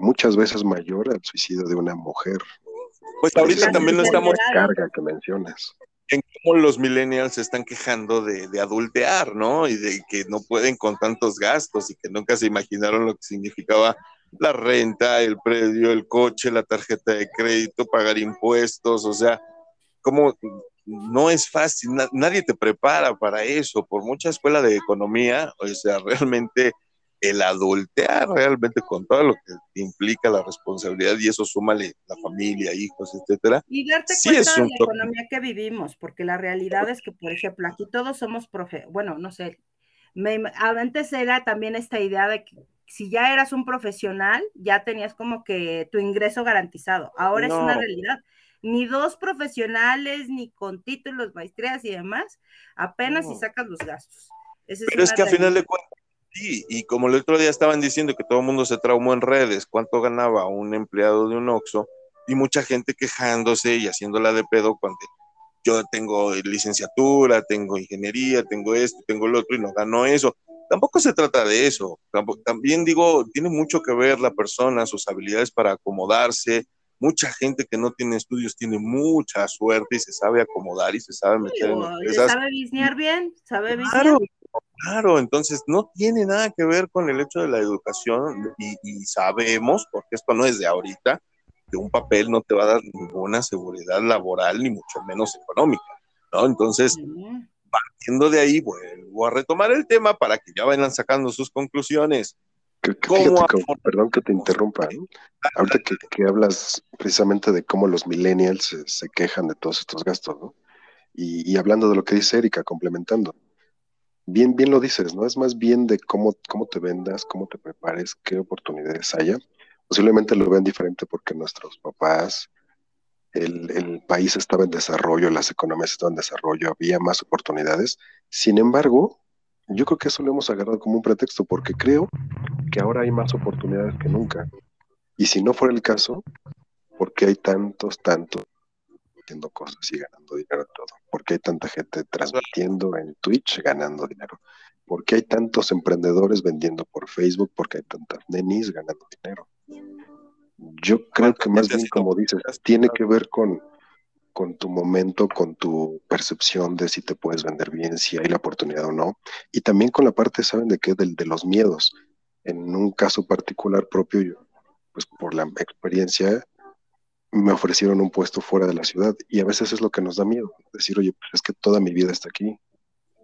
muchas veces mayor al suicidio de una mujer. Pues ahorita también lo estamos... Carga que mencionas en cómo los millennials se están quejando de, de, adultear, ¿no? Y de que no pueden con tantos gastos y que nunca se imaginaron lo que significaba la renta, el predio, el coche, la tarjeta de crédito, pagar impuestos, o sea, como no es fácil, nadie te prepara para eso, por mucha escuela de economía, o sea, *laughs* realmente el adultear realmente con todo lo que implica la responsabilidad y eso súmale la familia, hijos, etcétera. Y darte cuenta de la economía que vivimos, porque la realidad es que, por ejemplo, aquí todos somos profe, bueno, no sé, me, antes era también esta idea de que si ya eras un profesional, ya tenías como que tu ingreso garantizado. Ahora es una realidad. Ni dos profesionales, ni con títulos, maestrías y demás, apenas si sacas los gastos. Pero es que a final de cuentas, sí, y como el otro día estaban diciendo que todo el mundo se traumó en redes, cuánto ganaba un empleado de un Oxxo, y mucha gente quejándose y haciéndola de pedo cuando yo tengo licenciatura, tengo ingeniería, tengo esto, tengo lo otro y no gano eso tampoco se trata de eso. también digo, tiene mucho que ver la persona, sus habilidades para acomodarse. Mucha gente que no tiene estudios tiene mucha suerte y se sabe acomodar y se sabe meter en empresas. Sabe bien, sabe claro, claro, entonces no tiene nada que ver con el hecho de la educación y, sabemos, porque esto no es de ahorita, que un papel no te va a dar ninguna seguridad laboral ni mucho menos económica, ¿no? Entonces, partiendo de ahí, vuelvo a retomar el tema para que ya vayan sacando sus conclusiones. perdón que te interrumpa. ¿eh? Ahorita que, hablas precisamente de cómo los millennials se, quejan de todos estos gastos, ¿no? Y, y, hablando de lo que dice Erika, complementando. Bien, bien lo dices, ¿no? Es más bien de cómo, cómo te vendas, cómo te prepares, qué oportunidades haya. Posiblemente lo vean diferente porque nuestros papás, el, el país estaba en desarrollo, las economías estaban en desarrollo, había más oportunidades. Sin embargo, yo creo que eso lo hemos agarrado como un pretexto porque creo que ahora hay más oportunidades que nunca. Y si no fuera el caso, ¿por qué hay tantos, tantos haciendo cosas y ganando dinero en todo? ¿Por qué hay tanta gente transmitiendo en Twitch ganando dinero? ¿Por qué hay tantos emprendedores vendiendo por Facebook? ¿Por qué hay tantas nenis ganando dinero? Yo creo que más bien, como dices, tiene que ver con, con tu momento, con tu percepción de si te puedes vender bien, si hay la oportunidad o no. Y también con la parte, ¿saben de qué? Del, de los miedos. En un caso particular propio, yo, pues por la experiencia, me ofrecieron un puesto fuera de la ciudad y a veces es lo que nos da miedo. Decir, oye, pues es que toda mi vida está aquí.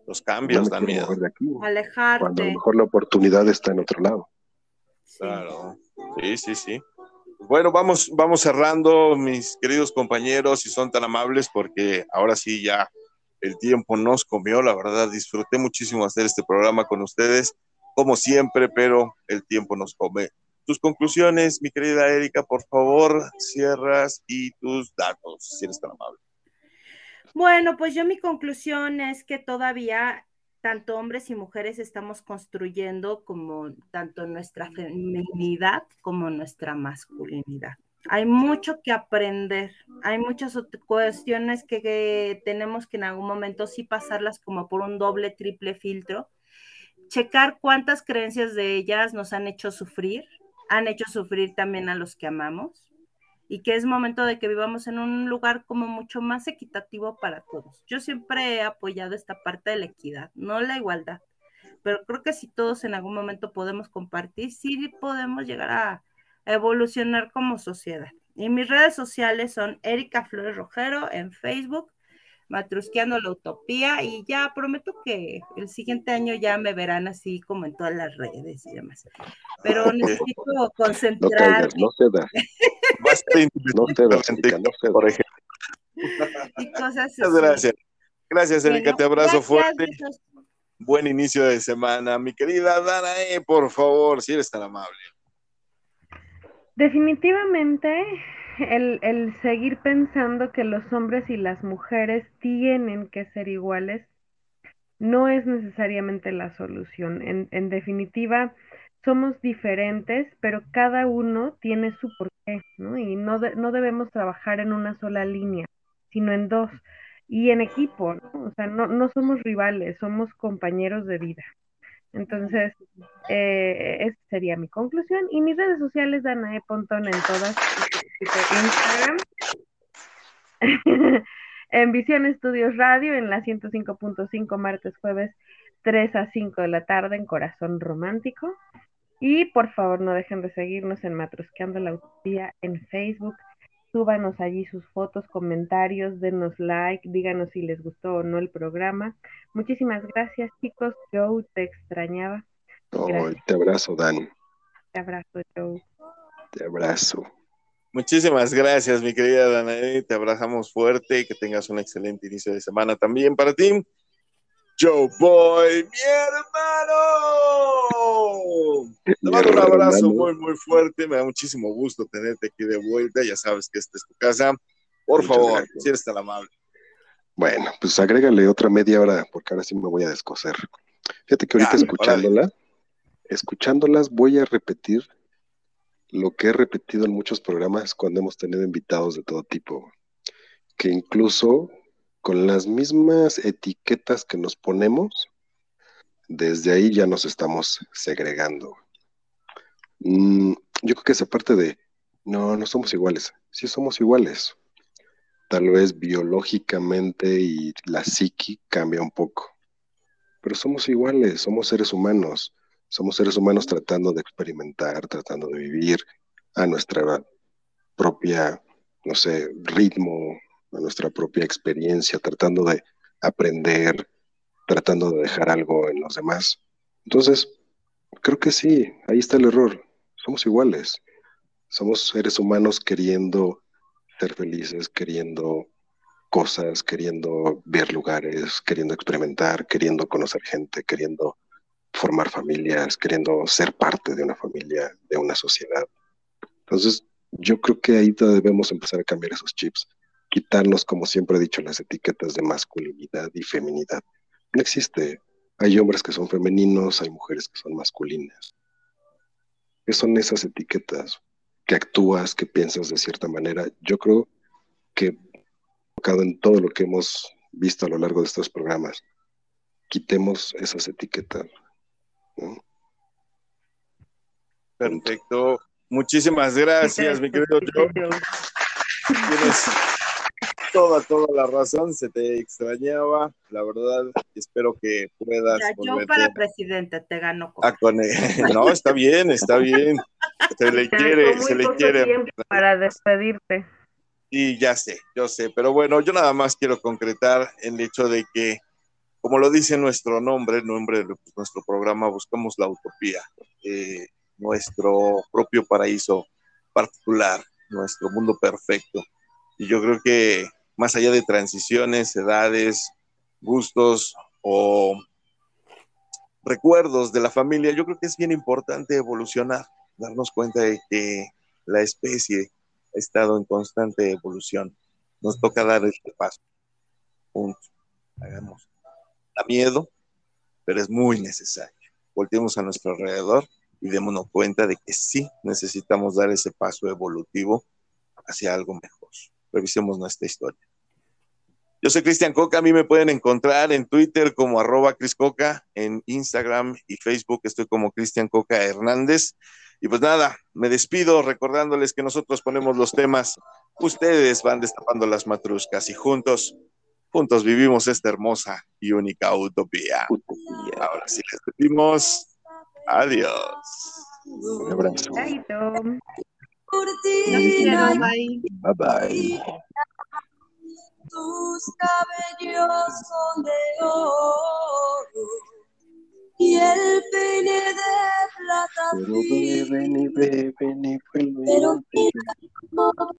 Los cambios me dan miedo. aquí, Cuando a Alejarte. lo mejor la oportunidad está en otro lado. Claro. Sí, sí, sí. Bueno, vamos, vamos cerrando, mis queridos compañeros, si son tan amables, porque ahora sí ya el tiempo nos comió, la verdad, disfruté muchísimo hacer este programa con ustedes, como siempre, pero el tiempo nos come. Tus conclusiones, mi querida Erika, por favor, cierras y tus datos, si eres tan amable. Bueno, pues yo mi conclusión es que todavía tanto hombres y mujeres estamos construyendo como tanto nuestra feminidad como nuestra masculinidad. Hay mucho que aprender, hay muchas cuestiones que, que tenemos que en algún momento sí pasarlas como por un doble, triple filtro, checar cuántas creencias de ellas nos han hecho sufrir, han hecho sufrir también a los que amamos y que es momento de que vivamos en un lugar como mucho más equitativo para todos. Yo siempre he apoyado esta parte de la equidad, no la igualdad, pero creo que si todos en algún momento podemos compartir, sí podemos llegar a evolucionar como sociedad. Y mis redes sociales son Erika Flores Rojero en Facebook, Matrusqueando la Utopía, y ya prometo que el siguiente año ya me verán así como en todas las redes y demás. Pero necesito No concentrarme. no cedas, Bastante no no cedas. por ejemplo. y cosas Muchas así. gracias. Gracias, Erika, Bueno, te abrazo gracias, fuerte. besos. Buen inicio de semana. Mi querida Danae, por favor, si eres tan amable. Definitivamente, el, el seguir pensando que los hombres y las mujeres tienen que ser iguales no es necesariamente la solución. En, en definitiva, somos diferentes, pero cada uno tiene su porqué, ¿no? Y no, de- no debemos trabajar en una sola línea, sino en dos. Y en equipo, ¿no? O sea, no, no somos rivales, somos compañeros de vida. Entonces, eh, esa sería mi conclusión. Y mis redes sociales, Danae Pontón en todas, Instagram, *laughs* en Visión Estudios Radio, en la 105.5, martes, jueves, 3 a 5 de la tarde, en Corazón Romántico. Y por favor, no dejen de seguirnos en Matrusqueando la Utopía en Facebook. Súbanos allí sus fotos, comentarios, denos like, díganos si les gustó o no el programa. Muchísimas gracias, chicos. Joe, te extrañaba. Te abrazo, Dan, Te abrazo, Joe. te abrazo. Muchísimas gracias, mi querida Danae. Te abrazamos fuerte y que tengas un excelente inicio de semana también para ti. Joe Boy, mi hermano. Te mando un abrazo muy, muy fuerte. Me da muchísimo gusto tenerte aquí de vuelta. Ya sabes que esta es tu casa. Por Muchas favor, gracias. si eres tan amable. Bueno, pues agrégale otra media hora, porque ahora sí me voy a descoser. Fíjate que ahorita escuchándola, escuchándolas voy a repetir lo que he repetido en muchos programas cuando hemos tenido invitados de todo tipo, que incluso con las mismas etiquetas que nos ponemos, desde ahí ya nos estamos segregando. Mm, yo creo que esa parte de, no, no somos iguales, sí somos iguales, tal vez biológicamente y la psiqui cambia un poco. Pero somos iguales, somos seres humanos, somos seres humanos tratando de experimentar, tratando de vivir a nuestra propia, no sé, ritmo, nuestra propia experiencia, tratando de aprender, tratando de dejar algo en los demás. Entonces, creo que sí, ahí está el error. Somos iguales. Somos seres humanos queriendo ser felices, queriendo cosas, queriendo ver lugares, queriendo experimentar, queriendo conocer gente, queriendo formar familias, queriendo ser parte de una familia, de una sociedad. Entonces, yo creo que ahí debemos empezar a cambiar esos chips, quitarnos, como siempre he dicho, las etiquetas de masculinidad y feminidad. No existe. Hay hombres que son femeninos, hay mujeres que son masculinas. ¿Qué son esas etiquetas? Que actúas, que piensas de cierta manera. Yo creo que en todo lo que hemos visto a lo largo de estos programas, quitemos esas etiquetas. Perfecto. Muchísimas gracias, mi querido Joe. Toda, toda la razón. Se te extrañaba, la verdad. Espero que puedas. yo para presidente te gano. Con... *laughs* No, está bien, está bien. Se le quiere, se le quiere. Para despedirte. Y ya sé, yo sé, pero bueno, yo nada más quiero concretar el hecho de que, como lo dice nuestro nombre, el nombre de nuestro programa, buscamos la utopía, eh, nuestro propio paraíso particular, nuestro mundo perfecto. Y yo creo que más allá de transiciones, edades, gustos o recuerdos de la familia, yo creo que es bien importante evolucionar, darnos cuenta de que la especie ha estado en constante evolución. Nos toca dar este paso. Punto. Hagamos. Da miedo, pero es muy necesario. Volteemos a nuestro alrededor y démonos cuenta de que sí necesitamos dar ese paso evolutivo hacia algo mejor. Revisemos nuestra historia. Yo soy Cristian Coca, a mí me pueden encontrar en Twitter como arroba Cris Coca, en Instagram y Facebook estoy como Cristian Coca Hernández. Y pues nada, me despido recordándoles que nosotros ponemos los temas, ustedes van destapando las matruscas y juntos, juntos vivimos esta hermosa y única utopía. Ahora sí les decimos adiós. Un abrazo. Bye bye. Tus cabellos son de oro y el peine de plata Pero beben y beben y Pero